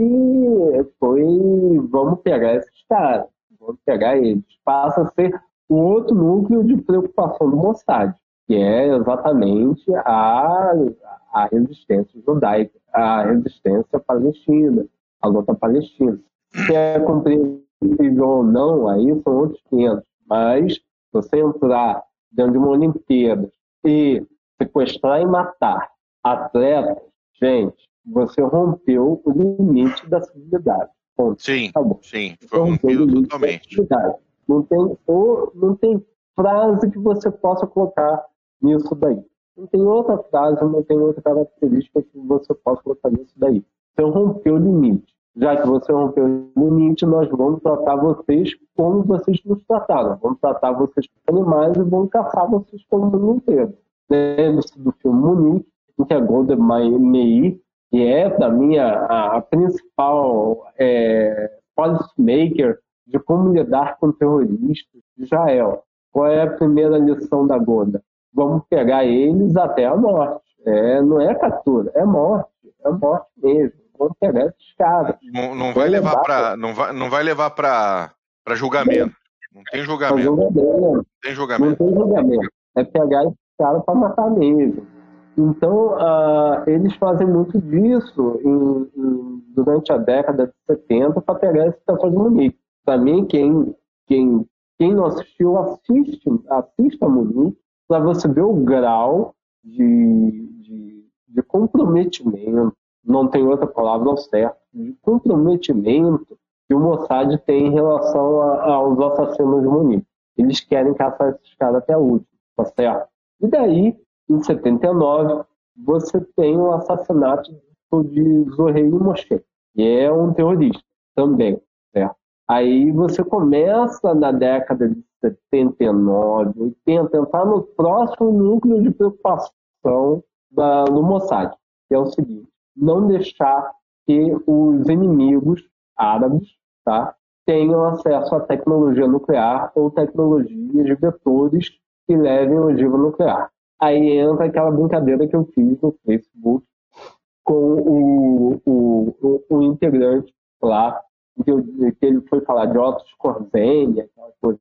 foi vamos pegar esses caras, vamos pegar eles. Passa a ser o outro núcleo de preocupação do Mossad, que é exatamente a, a resistência judaica, a resistência palestina, a luta palestina. Se é compreensível ou não, aí são outros 500. Mas você entrar dentro de uma Olimpíada e sequestrar e matar atletas, gente, você rompeu o limite da civilidade. Ponto. Sim, Acabou. sim, foi rompido totalmente. Não tem, ou, não tem frase que você possa colocar nisso daí. Não tem outra frase, não tem outra característica que você possa colocar nisso daí. Você rompeu o limite. Já que você rompeu o limite, nós vamos tratar vocês como vocês nos trataram. Vamos tratar vocês como animais e vamos caçar vocês como mundo inteiro. Lembre-se do filme Munique, em que a Golda Meir, que é, para mim, a, a principal é, policymaker de como lidar com terroristas de Israel. Qual é a primeira lição da Golda? Vamos pegar eles até a morte. É, não é captura, é morte. É morte mesmo. Vamos pegar esses caras. Não, não vai levar para não vai, não vai levar para julgamento. Não tem julgamento. Não tem julgamento. Não tem julgamento. É pegar esses caras para matar mesmo. Então, uh, eles fazem muito disso em, em, durante a década de 70 para pegar esse pessoal de Munique. Para mim, quem, quem, quem não assistiu, assiste, assista a Munique para você ver o grau de, de, de comprometimento, não tem outra palavra ao certo, de comprometimento que o Mossad tem em relação a, aos assassinos de Munique. Eles querem caçar esses caras até a última, tá certo? E daí em 79, você tem o assassinato de Zohei Moshe, que é um terrorista também, certo? Aí você começa na década de 79, 80, entrar no próximo núcleo de preocupação da, do Mossad, que é o seguinte, não deixar que os inimigos árabes tá, tenham acesso à tecnologia nuclear ou tecnologias de vetores que levem ogiva nuclear. Aí entra aquela brincadeira que eu fiz no Facebook com o, o, o, o integrante lá, que, eu, que, ele foi falar de Otto Scorzeni, aquela coisa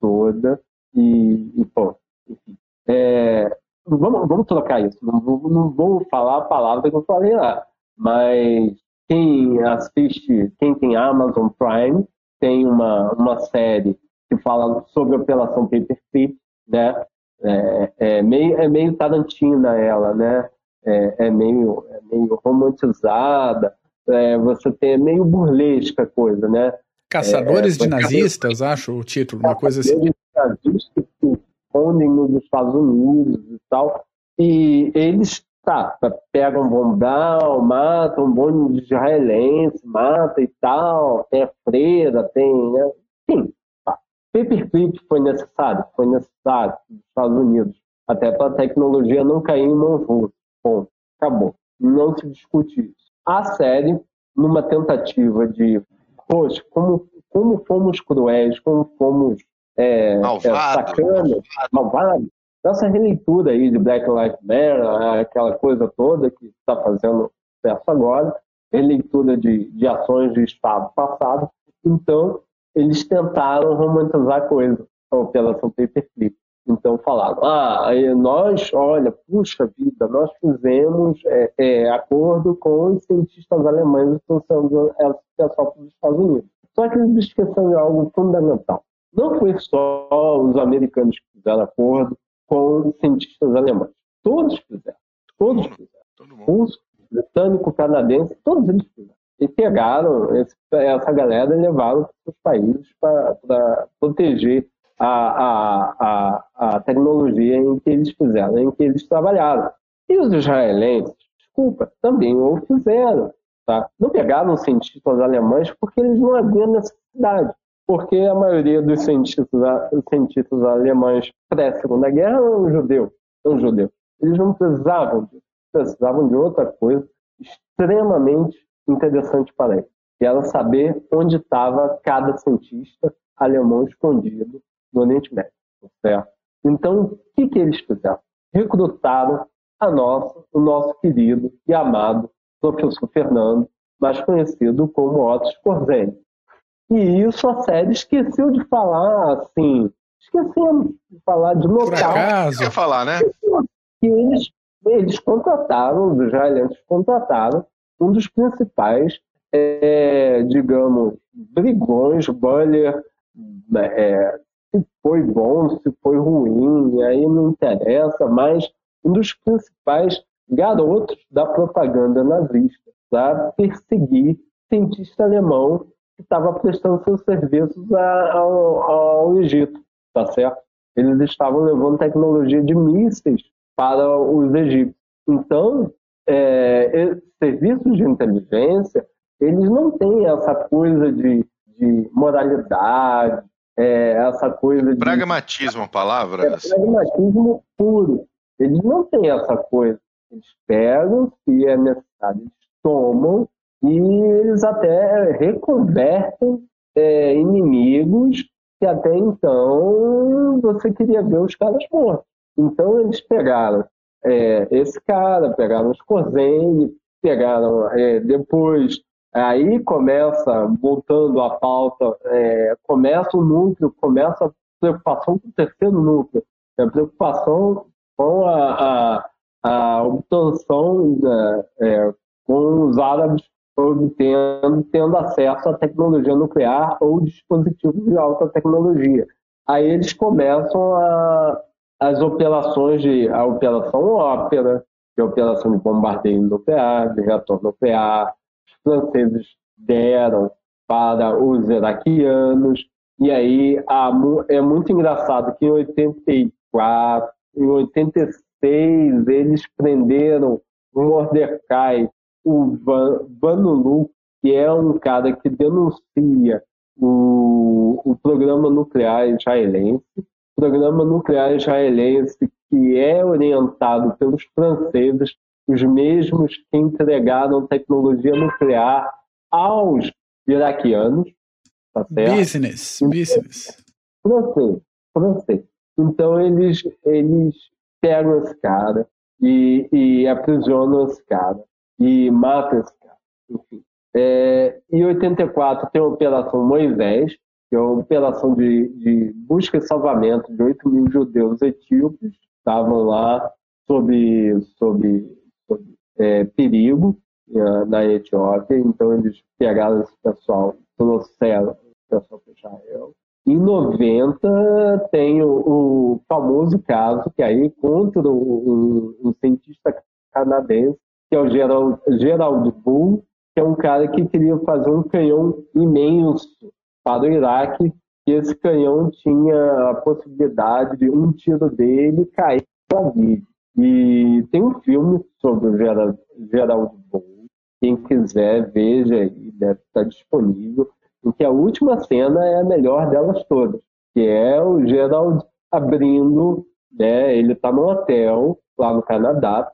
toda, e, e pô, enfim. É, vamos, vamos trocar isso, não, não vou falar a palavra que eu falei lá, mas quem assiste, quem tem Amazon Prime, tem uma, uma série que fala sobre a Operação Paperclip, né? É, é, meio, é meio tarantina ela, né? É, é, meio, é meio romantizada, é, você tem é meio burlesca a coisa, né? Caçadores é, de nazistas, acho o título, uma coisa assim. Caçadores de nazistas que escondem nos Estados Unidos e tal, e eles tá, pegam bombal, matam um monte de israelense, mata e tal, tem a freira, tem, né? Enfim, Paperclip foi necessário, foi necessário nos Estados Unidos, até para a tecnologia não cair em mãos russas. Bom, acabou. Não se discute isso. A série, numa tentativa de, poxa, como, como fomos cruéis, como fomos é, é, sacanas, malvados. Essa releitura aí de Black Lives Matter, aquela coisa toda que está fazendo sucesso agora, releitura de, de ações de Estado passado. Então, eles tentaram romantizar a coisa, a Operação Paperclip. Então falaram, ah, nós, olha, puxa vida, nós fizemos é, é, acordo com os cientistas alemães que estão sendo pessoal para os Estados Unidos. Só que eles esqueceram de algo fundamental. Não foi só os americanos que fizeram acordo com os cientistas alemães. Todos fizeram. Todos fizeram. Russo, britânico, canadense, todos eles fizeram e pegaram esse, essa galera e levaram para os países para proteger a, a, a, a, tecnologia em que eles fizeram, em que eles trabalharam. E os israelenses, desculpa, também o fizeram. Tá? Não pegaram cientistas alemães porque eles não haviam necessidade. Porque a maioria dos cientistas, cientistas alemães pré-segunda guerra eram judeus. Eram judeus. Eles não precisavam disso. Precisavam de outra coisa extremamente interessante para ele. Que era saber onde estava cada cientista alemão escondido no Oriente Médio. Certo? Então, o que, que eles fizeram? Recrutaram a nossa, o nosso querido e amado professor Fernando, mais conhecido como Otto Scorzeni. E isso a série esqueceu de falar, assim, esquecemos de falar de local. Por acaso. Quer falar, né? Que eles, eles contrataram, os israelenses contrataram um dos principais, é, digamos, brigões, Buller, é, se foi bom, se foi ruim, aí não interessa, mas um dos principais garotos da propaganda nazista para perseguir cientista alemão que estava prestando seus serviços ao, ao Egito, tá certo? Eles estavam levando tecnologia de mísseis para os egípcios. Então, é, serviços de inteligência, eles não têm essa coisa de, de moralidade, é, essa coisa de... Pragmatismo, a palavra? É, pragmatismo puro. Eles não têm essa coisa. Eles pegam, se é necessário, eles tomam e eles até reconvertem é, inimigos que até então você queria ver os caras mortos. Então eles pegaram é, esse cara, pegaram os Corzene, pegaram é, depois, aí começa, voltando à pauta, é, começa o núcleo, começa a preocupação com o terceiro núcleo, a preocupação com a, a, a obtenção né, é, com os árabes obtendo, tendo acesso à tecnologia nuclear ou dispositivos de alta tecnologia. Aí eles começam a, as operações de a operação ópera, que é a operação de bombardeio nuclear, de reator nuclear. Os franceses deram para os iraquianos. E aí é muito engraçado que em 84, em 86 eles prenderam o Mordecai, o Van, Vanulu, que é um cara que denuncia o, o programa nuclear israelense, programa nuclear israelense que é orientado pelos franceses, os mesmos que entregaram tecnologia nuclear aos iraquianos. Tá business, então, business. Francês, francês. Então eles, eles pegam esse cara e, e aprisionam esse cara e matam esse cara. Enfim. É, em 84 tem a Operação Moisés, que é uma operação de, de busca e salvamento de 8 mil judeus etíopes que estavam lá sob, sob, sob é, perigo é, na Etiópia. Então eles pegaram esse pessoal, trouxeram esse pessoal para Israel. Em 90 tem o, o, famoso caso que aí contra um, um cientista canadense, que é o Gerald, Gerald Bull, que é um cara que queria fazer um canhão imenso para o Iraque, e esse canhão tinha a possibilidade de um tiro dele cair para. E tem um filme sobre o Gerald, Gerald quem quiser veja aí, deve estar disponível em que a última cena é a melhor delas todas, que é o Gerald abrindo, né, ele está no hotel lá no Canadá,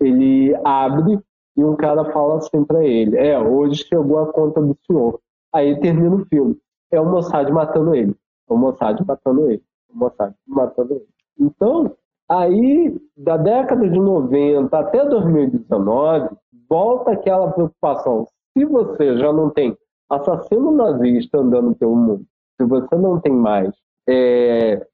ele abre e um cara fala assim para ele, é, hoje chegou a conta do senhor. Aí termina o filme, é o Mossad matando ele, é o Mossad matando ele, o Mossad matando ele. Então, aí, da década de 90 até 2019, volta aquela preocupação. Se você já não tem assassino nazista andando pelo mundo, se você não tem mais é,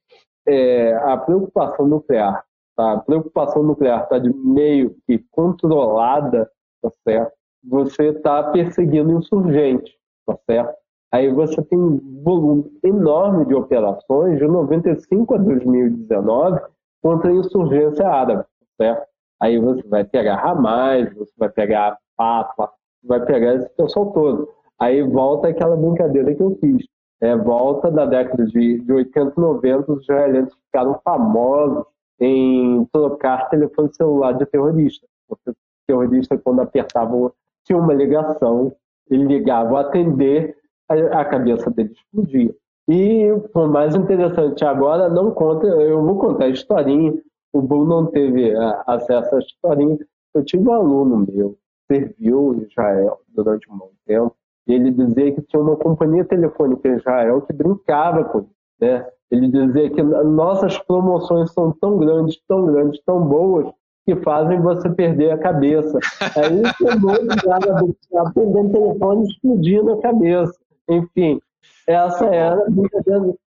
é, a preocupação nuclear, tá? a preocupação nuclear está de meio que controlada, tá certo? Você está perseguindo insurgente, tá certo? Aí você tem um volume enorme de operações de 95 a 2019 contra a insurgência árabe, certo? Aí você vai pegar Hamas, você vai pegar Papa, vai pegar esse pessoal todo. Aí volta aquela brincadeira que eu fiz. É, volta da década de, de 80 e 90, os israelenses ficaram famosos em trocar telefone celular de terrorista. O terrorista, quando apertava, tinha uma ligação, ele ligava atender, a, cabeça dele explodia. E o mais interessante agora, não conta, eu vou contar a historinha. O Bull não teve acesso à historinha. Eu tive um aluno meu, serviu em Israel durante um bom tempo. E ele dizia que tinha uma companhia telefônica em Israel que brincava com isso. Né? Ele dizia que nossas promoções são tão grandes, tão grandes, tão boas, que fazem você perder a cabeça. Aí chamou de árabe atendendo telefone explodindo a cabeça. Enfim, essa era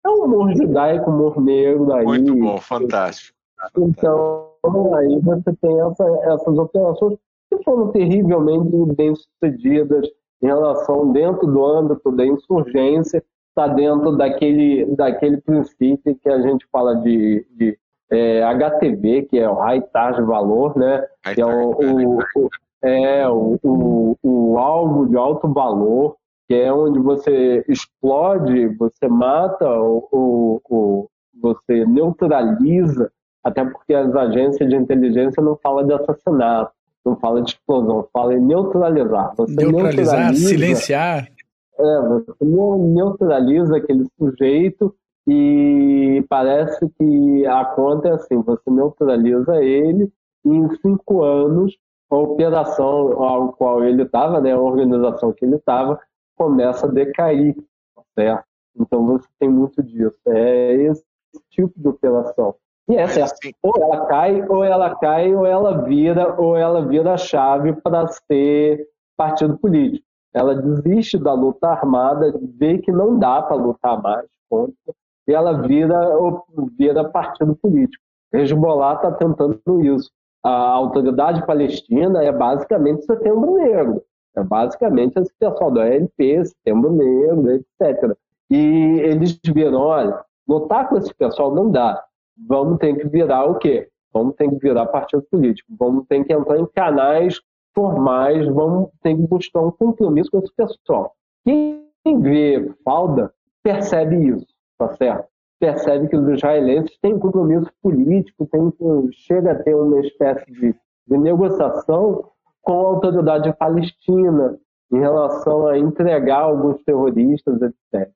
é um humor judaico, humor negro. Aí, Muito bom, fantástico. Então, aí você tem essa, essas operações que foram terrivelmente bem sucedidas em relação dentro do âmbito da insurgência, está dentro daquele, daquele princípio que a gente fala de, de é, HTV, que é o High Target Valor, né? que é o, o, o, é o, o, o alvo de alto valor, que é onde você explode, você mata, o, o, você neutraliza, até porque as agências de inteligência não falam de assassinato, não falam de explosão, falam em neutralizar. Você neutralizar, silenciar. É, você neutraliza aquele sujeito e parece que a conta é assim, você neutraliza ele e em cinco anos a operação ao qual ele estava, né, a organização que ele estava, começa a decair, certo? Então você tem muito disso. É esse tipo de operação. E é certo. Ou ela cai, ou ela cai, ou ela vira, ou ela vira a chave para ser partido político. Ela desiste da luta armada, vê que não dá para lutar mais contra, e ela vira, vira partido político. Hezbollah está tentando isso. A autoridade palestina é basicamente setembro negro. É basicamente esse pessoal do ALP, setembro negro, etc. E eles viram, olha, lutar com esse pessoal não dá. Vamos ter que virar o quê? Vamos ter que virar partido político. Vamos ter que entrar em canais formais, vamos ter que buscar um compromisso com esse pessoal. Quem vê falda percebe isso tá certo? Percebe que os israelenses têm compromisso político, tem, chega a ter uma espécie de, de negociação com a autoridade palestina em relação a entregar alguns terroristas, etc.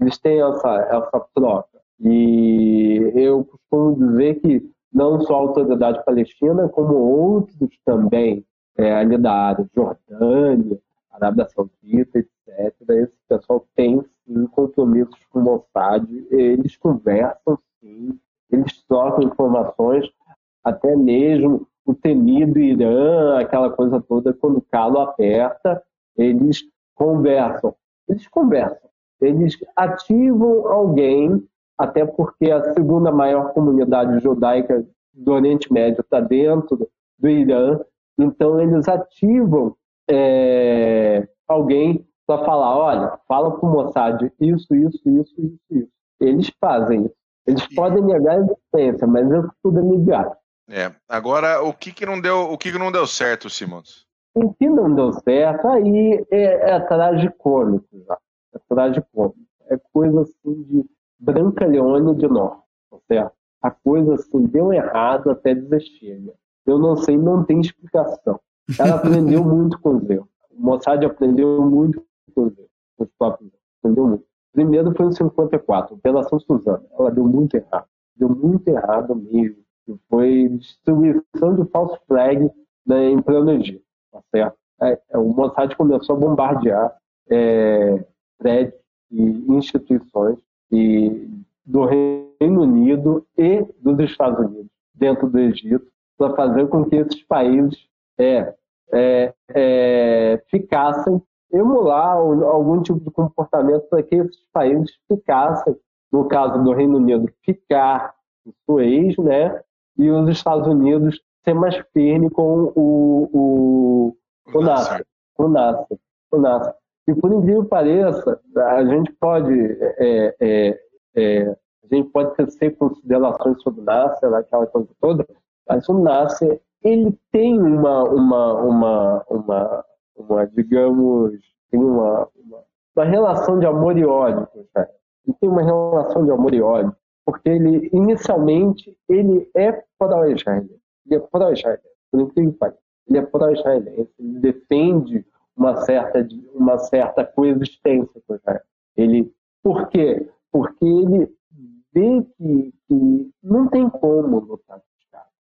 Eles têm essa, essa troca. E eu costumo dizer que não só a autoridade palestina, como outros também, é, ali da área, Jordânia, Arábia Saudita, etc., esse pessoal tem sim compromissos com Mossad, eles conversam sim, eles trocam informações, até mesmo o temido Irã, aquela coisa toda, quando o calo aperta, eles conversam. Eles conversam. Eles ativam alguém, até porque a segunda maior comunidade judaica do Oriente Médio está dentro do Irã, então eles ativam é, alguém para falar, olha, fala para o Mossad isso, isso, isso, isso, isso. Eles fazem isso. Eles podem negar a existência, mas isso tudo é. É. Agora, o que, que não deu, o que, que não deu certo, Simons? O que não deu certo aí é, é tragicômico já. É tragicômico. É coisa assim de Branca Leone de Norte, tá certo? A coisa assim deu errado até dizer chega. Eu não sei, não tem explicação. Ela aprendeu muito com os erros. O Mossad aprendeu muito com os erros. Os próprios Aprendeu muito. Primeiro foi em 54, Operação Suzana. Ela deu muito errado. Deu muito errado mesmo. Foi distribuição de false flag em pleno Egito. Tá certo? É, é, o Mossad começou a bombardear é, prédios e instituições e do Reino Unido e dos Estados Unidos dentro do Egito para fazer com que esses países é, é, é, ficassem, emular algum tipo de comportamento para que esses países ficassem, no caso do Reino Unido, ficar em Suez, né? E os Estados Unidos ser mais firme com o, o, o NASA. O NASA. O NASA. E por incrível que pareça, a gente pode é, é, é, a gente pode ter considerações sobre o NASA, aquela coisa toda, mas o NASA ele tem uma, uma, uma, uma, uma digamos, tem uma, uma, uma, relação de amor e ódio. Sabe? Ele tem uma relação de amor e ódio, porque ele, inicialmente, ele é pró-israelense. Ele é que pareça. Ele é pró-israelense, ele defende uma certa, uma certa coexistência com Israel. Ele, por quê? Porque ele vê que, que não tem como lutar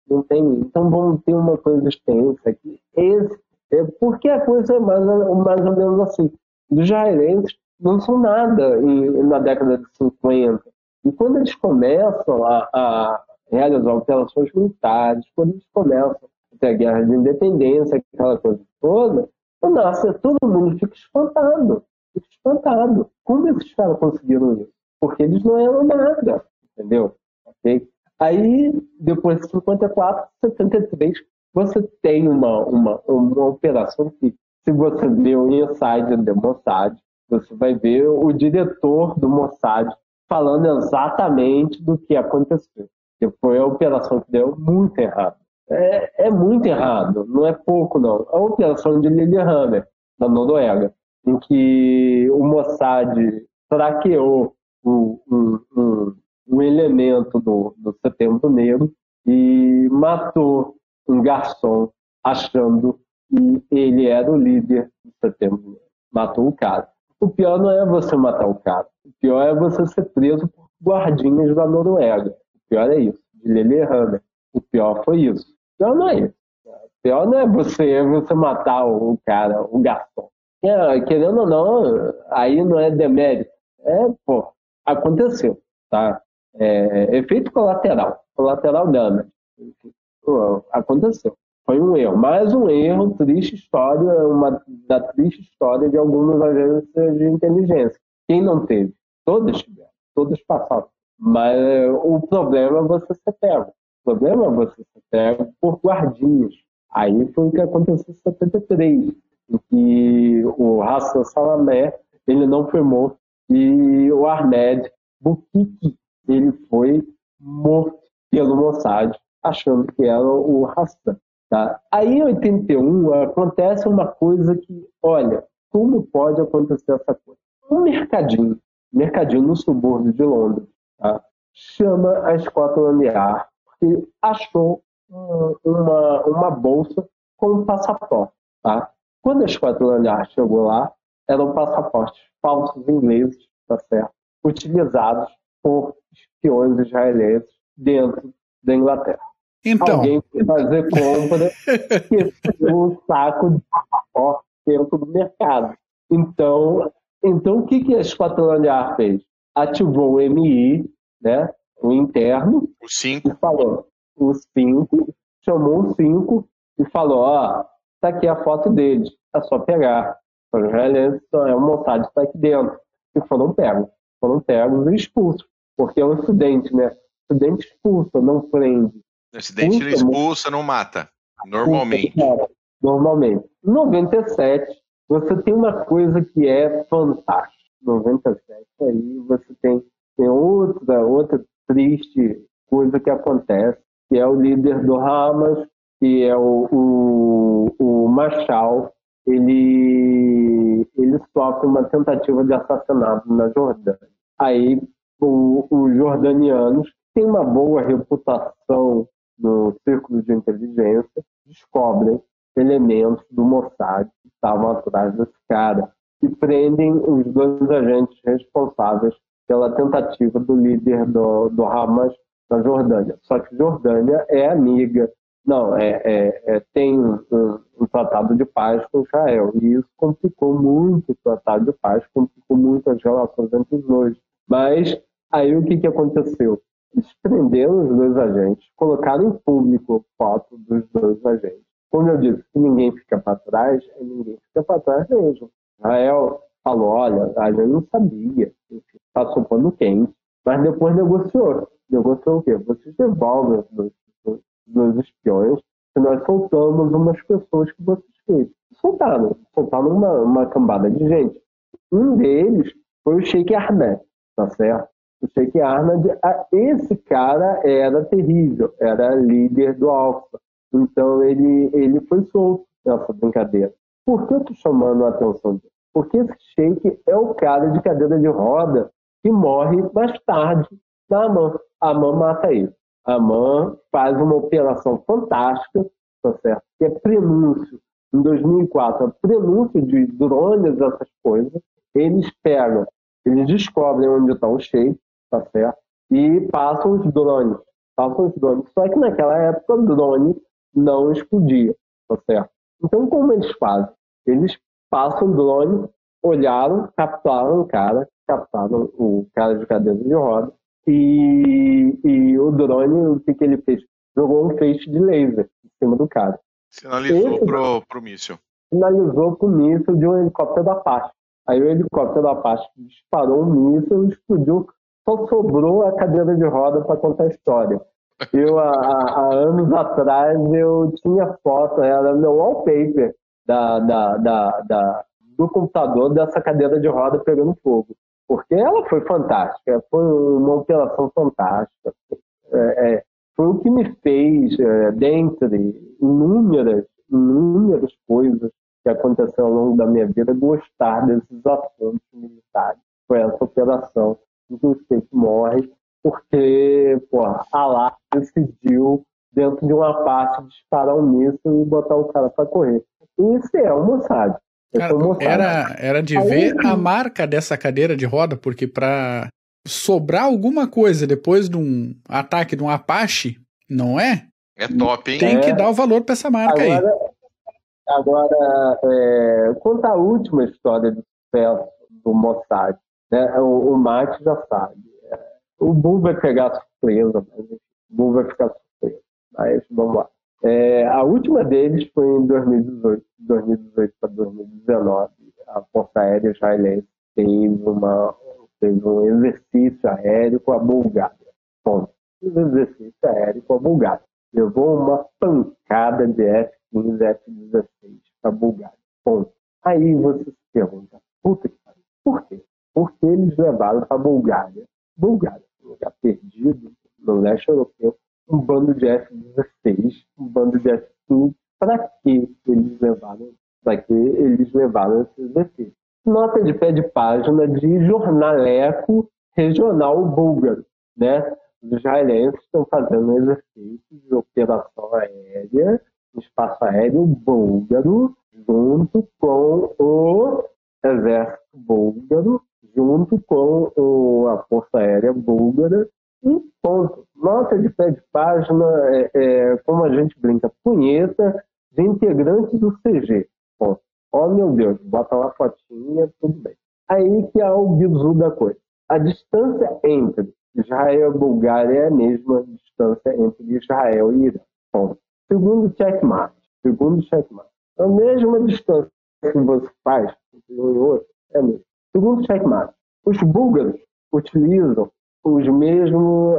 não tem. Então vamos ter uma coexistência aqui. Esse, é, Porque a coisa é mais, mais ou menos assim. Os israelenses não são nada em, na década de 50. E quando eles começam a, a realizar operações militares, quando eles começam a ter a guerra de independência, aquela coisa toda, nossa, todo mundo fica espantado. Fica espantado. Como esses caras conseguiram isso? Porque eles não eram nada, entendeu? Okay? Aí, depois de 54, 73, você tem uma, uma, uma operação que, se você vê o inside do Mossad, você vai ver o diretor do Mossad falando exatamente do que aconteceu. Foi a operação que deu muito errado. É, é muito errado, não é pouco não. A operação de Lillehammer, da Noruega, em que o Mossad traqueou um, um, um, um elemento do, do Setembro Negro e matou um garçom achando que ele era o líder do Setembro Negro. Matou o cara. O pior não é você matar o cara. O pior é você ser preso por guardinhas da Noruega. O pior é isso, de Lillehammer. O pior foi isso. O pior não é isso. O pior não é você, é você matar o cara, o garçom. É, querendo ou não, aí não é demérito. É, pô, aconteceu, tá? É, efeito colateral, colateral damage. Aconteceu. Foi um erro. Mais um erro, triste história, uma da triste história de algumas agências de inteligência. Quem não teve? Todas tiveram, todas passaram. Mas o problema é você ser pego. O problema é você ser pego por guardinhas. Aí foi o que aconteceu em 73, em que o Hassan Salamé ele não foi morto e o Ahmed Bukiki ele foi morto pelo Mossad, achando que era o Hassan. Tá? Aí em 81 acontece uma coisa que, olha, como pode acontecer essa coisa? Um mercadinho, mercadinho no subúrbio de Londres, tá? chama a Scotland Yard porque achou uma, uma bolsa com um passaporte. Tá? Quando a Scotland Yard chegou lá, eram passaportes falsos ingleses, tá certo? utilizados por espiões israelenses dentro da Inglaterra. Então. Alguém que fazer compra e um saco de passaporte dentro do mercado. Então, então o que, que a Scotland Yard fez? Ativou o MI, né, o interno, o 5, e falou, o 5, chamou o 5 e falou, ó, tá aqui a foto deles, é só pegar. Os israelenses, é o Mossad está aqui dentro. E foram pegos. Foram pegos e expulsos. Porque é um acidente, né? Acidente expulsa, não prende. Acidente ele expulsa, não mata. Normalmente. Normalmente. Em 97, você tem uma coisa que é fantástica. 97, aí você tem, tem outra, outra triste coisa que acontece, que é o líder do Hamas, que é o, o, o Machal, ele, ele sofre uma tentativa de assassinato na Jordânia. Aí os jordanianos têm uma boa reputação no círculo de inteligência, descobrem elementos do Mossad que estavam atrás desse cara e prendem os dois agentes responsáveis pela tentativa do líder do, do Hamas na Jordânia. Só que Jordânia é amiga, não, é, é, é tem um, um, tratado de paz com Israel e isso complicou muito o tratado de paz, complicou muito as relações entre os dois. Mas aí o que, que aconteceu? Eles prenderam os dois agentes, colocaram em público foto dos dois agentes. Como eu disse, se ninguém fica para trás, ninguém fica para trás mesmo. Israel falou, olha, a gente não sabia, passou pano quente, mas depois negociou. Negociou o quê? Vocês devolvem os dois, dois espiões e nós soltamos umas pessoas que vocês fez. Soltaram, soltaram uma, uma cambada de gente. Um deles foi o Sheikh Ahmed, tá certo? o Sheikh Ahmed, esse cara era terrível, era líder do Alfa. Então ele, ele foi solto nessa brincadeira. Por que eu estou chamando a atenção dele? Porque esse Sheikh é o cara de cadeira de roda que morre mais tarde da Amã. A Amã mata ele. A Amã faz uma operação fantástica, tá certo? que é prenúncio. Em 2004, é prenúncio de drones, essas coisas. Eles pegam, eles descobrem onde está o Sheikh, tá certo? E passam os drones, passam os drones. Só que naquela época drone não explodia, tá certo? Então como eles fazem? Eles passam o drone, olharam, captaram o cara, captaram o cara de cadeira de roda, e, e o drone, o que, que ele fez? Jogou um feixe de laser em cima do cara. Sinalizou Esse, pro, pro míssil. Sinalizou pro míssil de um helicóptero da Apache. Aí o helicóptero da Apache disparou um míssil, explodiu, só sobrou a cadeira de roda para contar a história. Eu, há, há, anos atrás, eu tinha foto, era meu wallpaper da, da, da, da, do computador dessa cadeira de roda pegando fogo. Porque ela foi fantástica, foi uma operação fantástica. É, é, foi o que me fez, é, dentre inúmeras, inúmeras coisas que aconteceram ao longo da minha vida, gostar desses assuntos militares. Foi essa operação em que o State morre porque pô, a lá decidiu, dentro de uma parte, disparar um míssil e botar o cara para correr. Isso é o Mossad. Cara, era, era de Aí, ver a marca dessa cadeira de roda, porque para sobrar alguma coisa depois de um ataque de um Apache, não é? É top, hein? Tem é. que dar o valor para essa marca agora, aí. Agora, é, quanto à última história do sucesso do Mossad, né, o, o Mate já sabe. O Bull vai pegar surpresa, mas o Bull vai ficar surpresa. Mas vamos lá. É, a última deles foi em 2018, 2018 para 2019. A Força Aérea Israelense fez, uma, fez um exercício aéreo com a Bulgária. Bom, um exercício aéreo com a Bulgária. Levou uma pancada de F-15, F-16 para a Bulgária. Bom, aí você se pergunta, puta que pariu, por quê? Porque eles levaram para a Bulgária. Bulgária, lugar perdido no leste europeu, um bando de F-16, um bando de F-15. Para que eles levaram? Para que eles levaram esses exercícios? Nota de pé de página de jornaleco regional búlgaro, né? Os israelenses estão fazendo um exercício de operação aérea, espaço aéreo búlgaro, junto com o exército búlgaro, junto com a Força Aérea Búlgara e ponto. Nota de pé de página, é, é, como a gente brinca, punheta de integrantes do CG. Ponto. Oh, meu Deus, bota lá fotinha, tudo bem. Aí que é o bizu da coisa. A distância entre Israel e Bulgária é a mesma distância entre Israel e Irã. Ponto. Segundo checkmate. Segundo checkmate. A mesma distância que você faz entre um e outro é a mesma. Segundo checkmate. Os búlgaros utilizam os mesmos,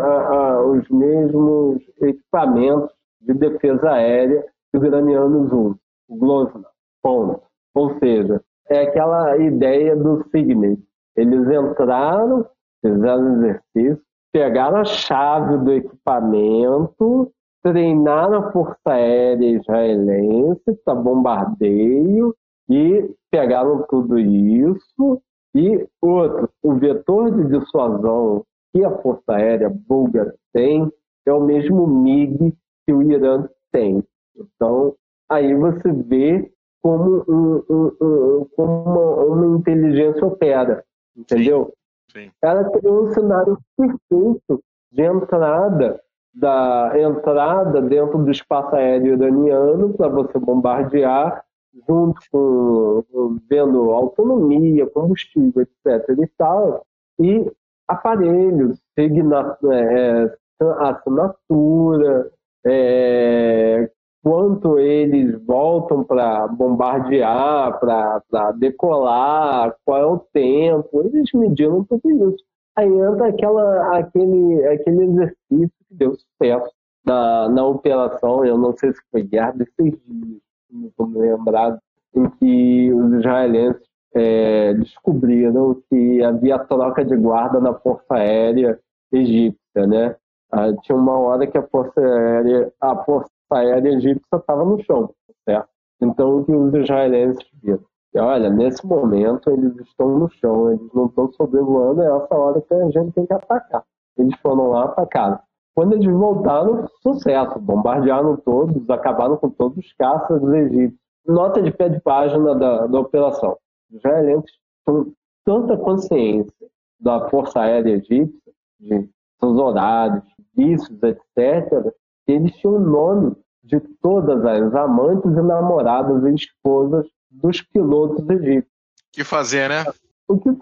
os mesmos equipamentos de defesa aérea que os iranianos usam, o Grozny, ponto. Ou seja, é aquela ideia do Signet. Eles entraram, fizeram exercício, pegaram a chave do equipamento, treinaram a Força Aérea Israelense para bombardeio e pegaram tudo isso. E outro, o vetor de dissuasão que a Força Aérea búlgara tem é o mesmo MiG que o Irã tem. Então, aí você vê como, um, um, um, como uma, uma, inteligência opera, entendeu? Sim. Sim. Ela criou um cenário perfeito de entrada da entrada dentro do espaço aéreo iraniano para você bombardear junto com vendo autonomia, combustível, etc. e tal, e aparelhos, é, assinatura, é, quanto eles voltam para bombardear, para decolar, qual é o tempo, eles mediram tudo isso. Aí entra aquela, aquele, aquele exercício que deu sucesso na, na operação, eu não sei se foi guerra de seis dias, me lembrado, em que os israelenses é, descobriram que havia troca de guarda na Força Aérea Egípcia, né? Ah, tinha uma hora que a Força Aérea, a Força Aérea Egípcia estava no chão, certo? Então, o que os israelenses viram? E, olha, nesse momento eles estão no chão, eles não estão sobrevoando, é essa hora que a gente tem que atacar. Eles foram lá atacaram. Quando eles voltaram, sucesso, bombardearam todos, acabaram com todos os caças egípcios. Nota de pé de página da, da operação israelenses com tanta consciência da Força Aérea Egípcia, de seus horários, vícios, etc., que eles tinham o nome de todas as amantes e namoradas e esposas dos pilotos egípcios. que fazer, né? O que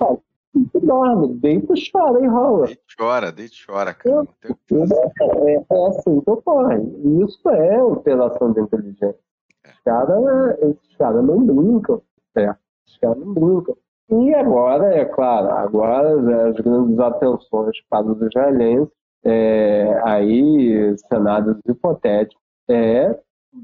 faz? dorme, deita e chora e rola. Deita chora, deita chora, cara. É, é, é, assim que ocorre. Isso é operação de inteligência. Os caras cara não brincam, certo? Os caras não brincam. E agora, é claro, agora as grandes atenções para os israelenses, é, aí, cenários hipotéticos, é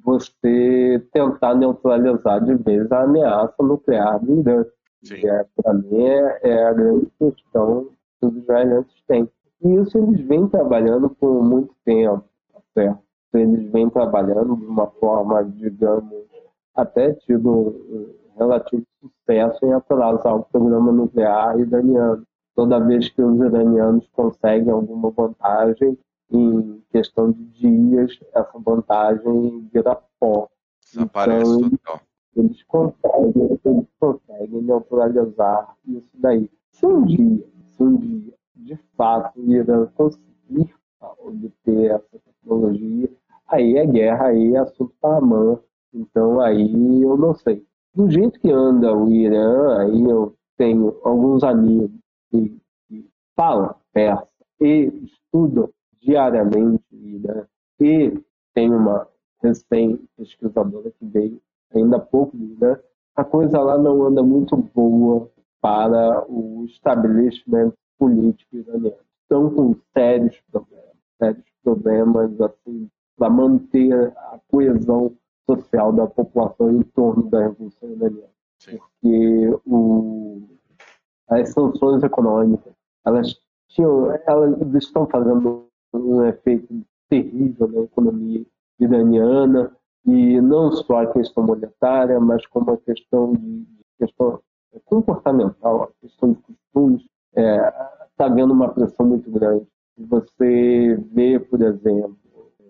você tentar neutralizar de vez a ameaça nuclear do Irã. Que é, para mim é, a grande questão que os israelenses têm. E isso eles vêm trabalhando por muito tempo, tá certo? Eles vêm trabalhando de uma forma, digamos, até tido um relativo sucesso em atrasar o programa nuclear iraniano. Toda vez que os iranianos conseguem alguma vantagem, em questão de dias, essa vantagem vira pó. Desaparece então, total eles conseguem, eles conseguem neutralizar isso daí. Se um dia, se um dia, de fato, o Irã conseguir obter essa tecnologia, aí é guerra, aí é assunto para a Então aí eu não sei. Do jeito que anda o Irã, aí eu tenho alguns amigos que, que falam persa e estudam diariamente o Irã e tem uma recém-pesquisadora que veio ainda há pouco, né? a coisa lá não anda muito boa para o estabelecimento político iraniano. Estão com sérios problemas, sérios problemas assim, para manter a coesão social da população em torno da Revolução Iraniana. Sim. Porque o, as sanções econômicas, elas, tinham, elas estão fazendo um efeito terrível na economia iraniana, e não só a questão monetária, mas como a questão de, questão comportamental, a questão de costumes, está é, tá havendo uma pressão muito grande. Você vê, por exemplo, é,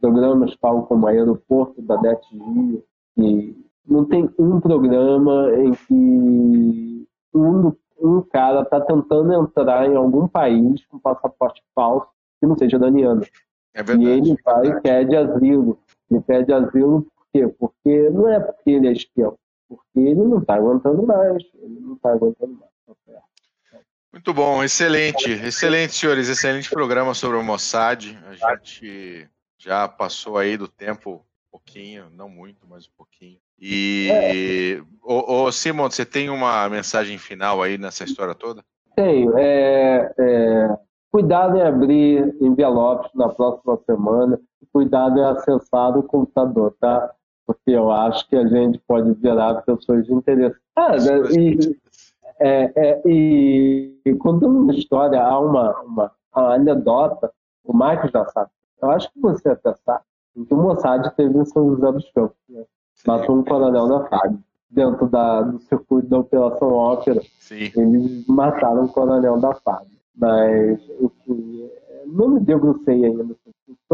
programas tal como Aeroporto da DETG, que não tem um programa em que um, um cara está tentando entrar em algum país com passaporte falso que não seja daniano. É verdade, e ele vai e pede asilo. Ele pede asilo por quê? Porque não é porque ele é espião, porque ele não está aguentando mais. Ele não está aguentando mais. Tá Muito bom, excelente, excelente, senhores, excelente programa sobre o Mossad. A gente já passou aí do tempo um pouquinho, não muito, mas um pouquinho. E, ô, ô, Simon, você tem uma mensagem final aí nessa história toda? Tenho. É, é, cuidado em abrir envelopes na próxima semana cuidado é acessar o computador, tá? Porque eu acho que a gente pode virar pessoas de interesse. Ah, e, é, é, e, e contando uma história, há uma, uma, uma anedota, o Mike já sabe. Eu acho que você até sabe. Que o Mossad teve em São José dos Campos. Né? Matou um coronel da FAB. Dentro da, do circuito da Operação Ópera, Sim. eles mataram um coronel da FAB. Mas, enfim, não me debrucei ainda.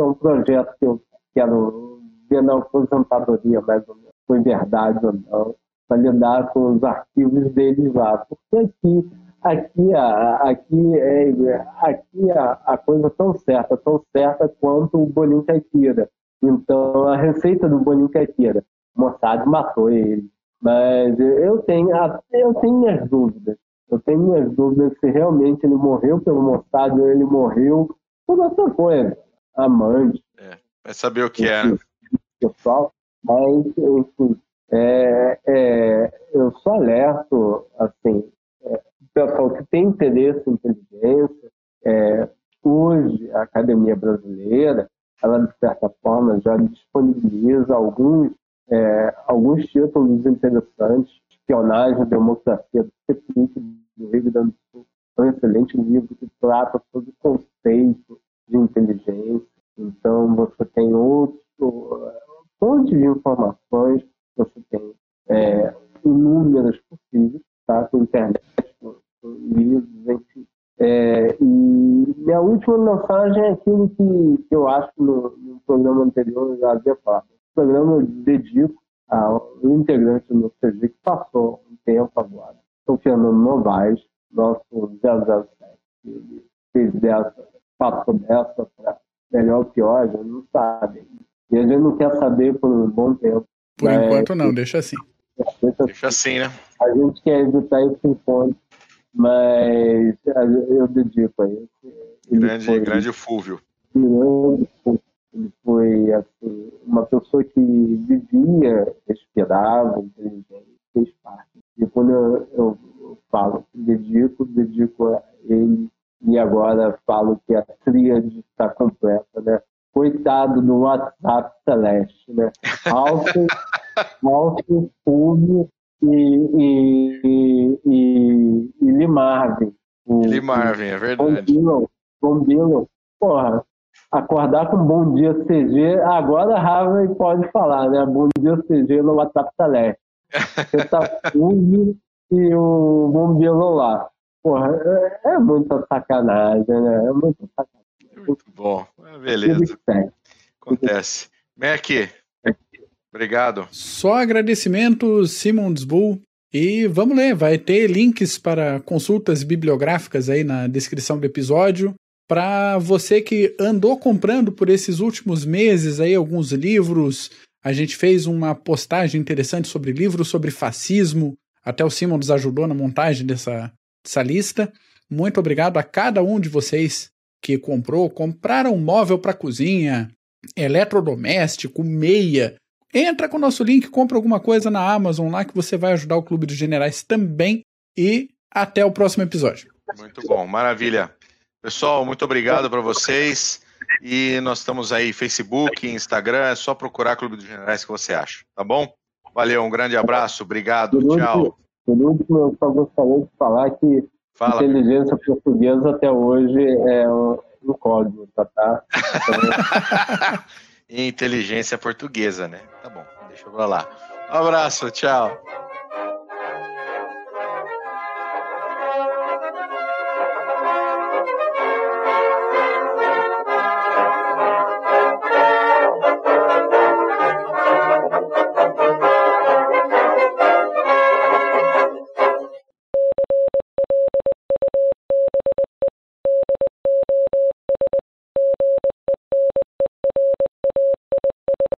É um projeto que eu quero ver na aposentadoria, mais ou menos, foi verdade ou não, para lidar com os arquivos deles lá. Porque aqui, aqui, aqui, é, aqui a, a coisa é tão certa, tão certa quanto o bolinho caipira. Então, a receita do bolinho caipira, Mossad matou ele. Mas eu tenho, eu tenho minhas dúvidas. Eu tenho minhas dúvidas se realmente ele morreu pelo Mossad ou ele morreu por outra coisa. Amante. É, vai saber o que é. Né? Pessoal, mas, enfim, é, é, eu só alerto, assim, é, pessoal que tem interesse em inteligência, é, hoje a Academia Brasileira, ela de certa forma já disponibiliza alguns, é, alguns títulos interessantes, espionagem, democracia do CEPIC, do Rio Grande do Sul, é um excelente livro que trata sobre o conceito de inteligência. Então, você tem outro fonte de informações, você tem é, inúmeras possíveis, tá? com internet, com, com livros, enfim. É, e minha última mensagem é aquilo que, eu acho no, no, programa anterior eu já havia falado. O programa eu dedico ao integrante do CG que passou um tempo agora, o Fernando Novaes, nosso 007. Ele fez dessa, passou dessa para melhor ou pior, a gente não sabe. E a gente não quer saber por um bom tempo. Por enquanto não, deixa assim. Deixa assim, né? A gente quer evitar esse encontro, mas eu dedico a ele. Grande, foi, grande Fúvio. Grande Ele foi assim, uma pessoa que vivia, respirava, inteligente, fez parte. E quando eu, eu, eu falo, dedico, dedico a ele e agora falo que a tríade está completa, né? Coitado do WhatsApp Celeste, né? Alto, alto, Fulvio e, e, e, e Limarvin. Limarvin, é verdade. Combinam, Porra, acordar com bom dia CG, agora a Harvey pode falar, né? Bom dia CG no WhatsApp Celeste. Você tá Fulvio e o Bombilo lá. Porra, é, é muita sacanagem, né? É muito sacanagem. Muito bom. É, beleza. Acontece. Aqui. Obrigado. Só agradecimentos, Simons Bull. E vamos ler, vai ter links para consultas bibliográficas aí na descrição do episódio. Para você que andou comprando por esses últimos meses aí alguns livros, a gente fez uma postagem interessante sobre livros sobre fascismo. Até o Simon nos ajudou na montagem dessa, essa lista. Muito obrigado a cada um de vocês que comprou, compraram um móvel para cozinha, eletrodoméstico, meia. Entra com o nosso link, compra alguma coisa na Amazon lá que você vai ajudar o Clube dos Generais também. E até o próximo episódio. Muito bom, maravilha. Pessoal, muito obrigado para vocês. E nós estamos aí, Facebook, Instagram, é só procurar Clube dos Generais que você acha, tá bom? Valeu, um grande abraço, obrigado, tchau. Por último, eu só gostaria de falar que Fala. inteligência portuguesa até hoje é um código, tá? tá? inteligência portuguesa, né? Tá bom, deixa eu lá. Um abraço, tchau.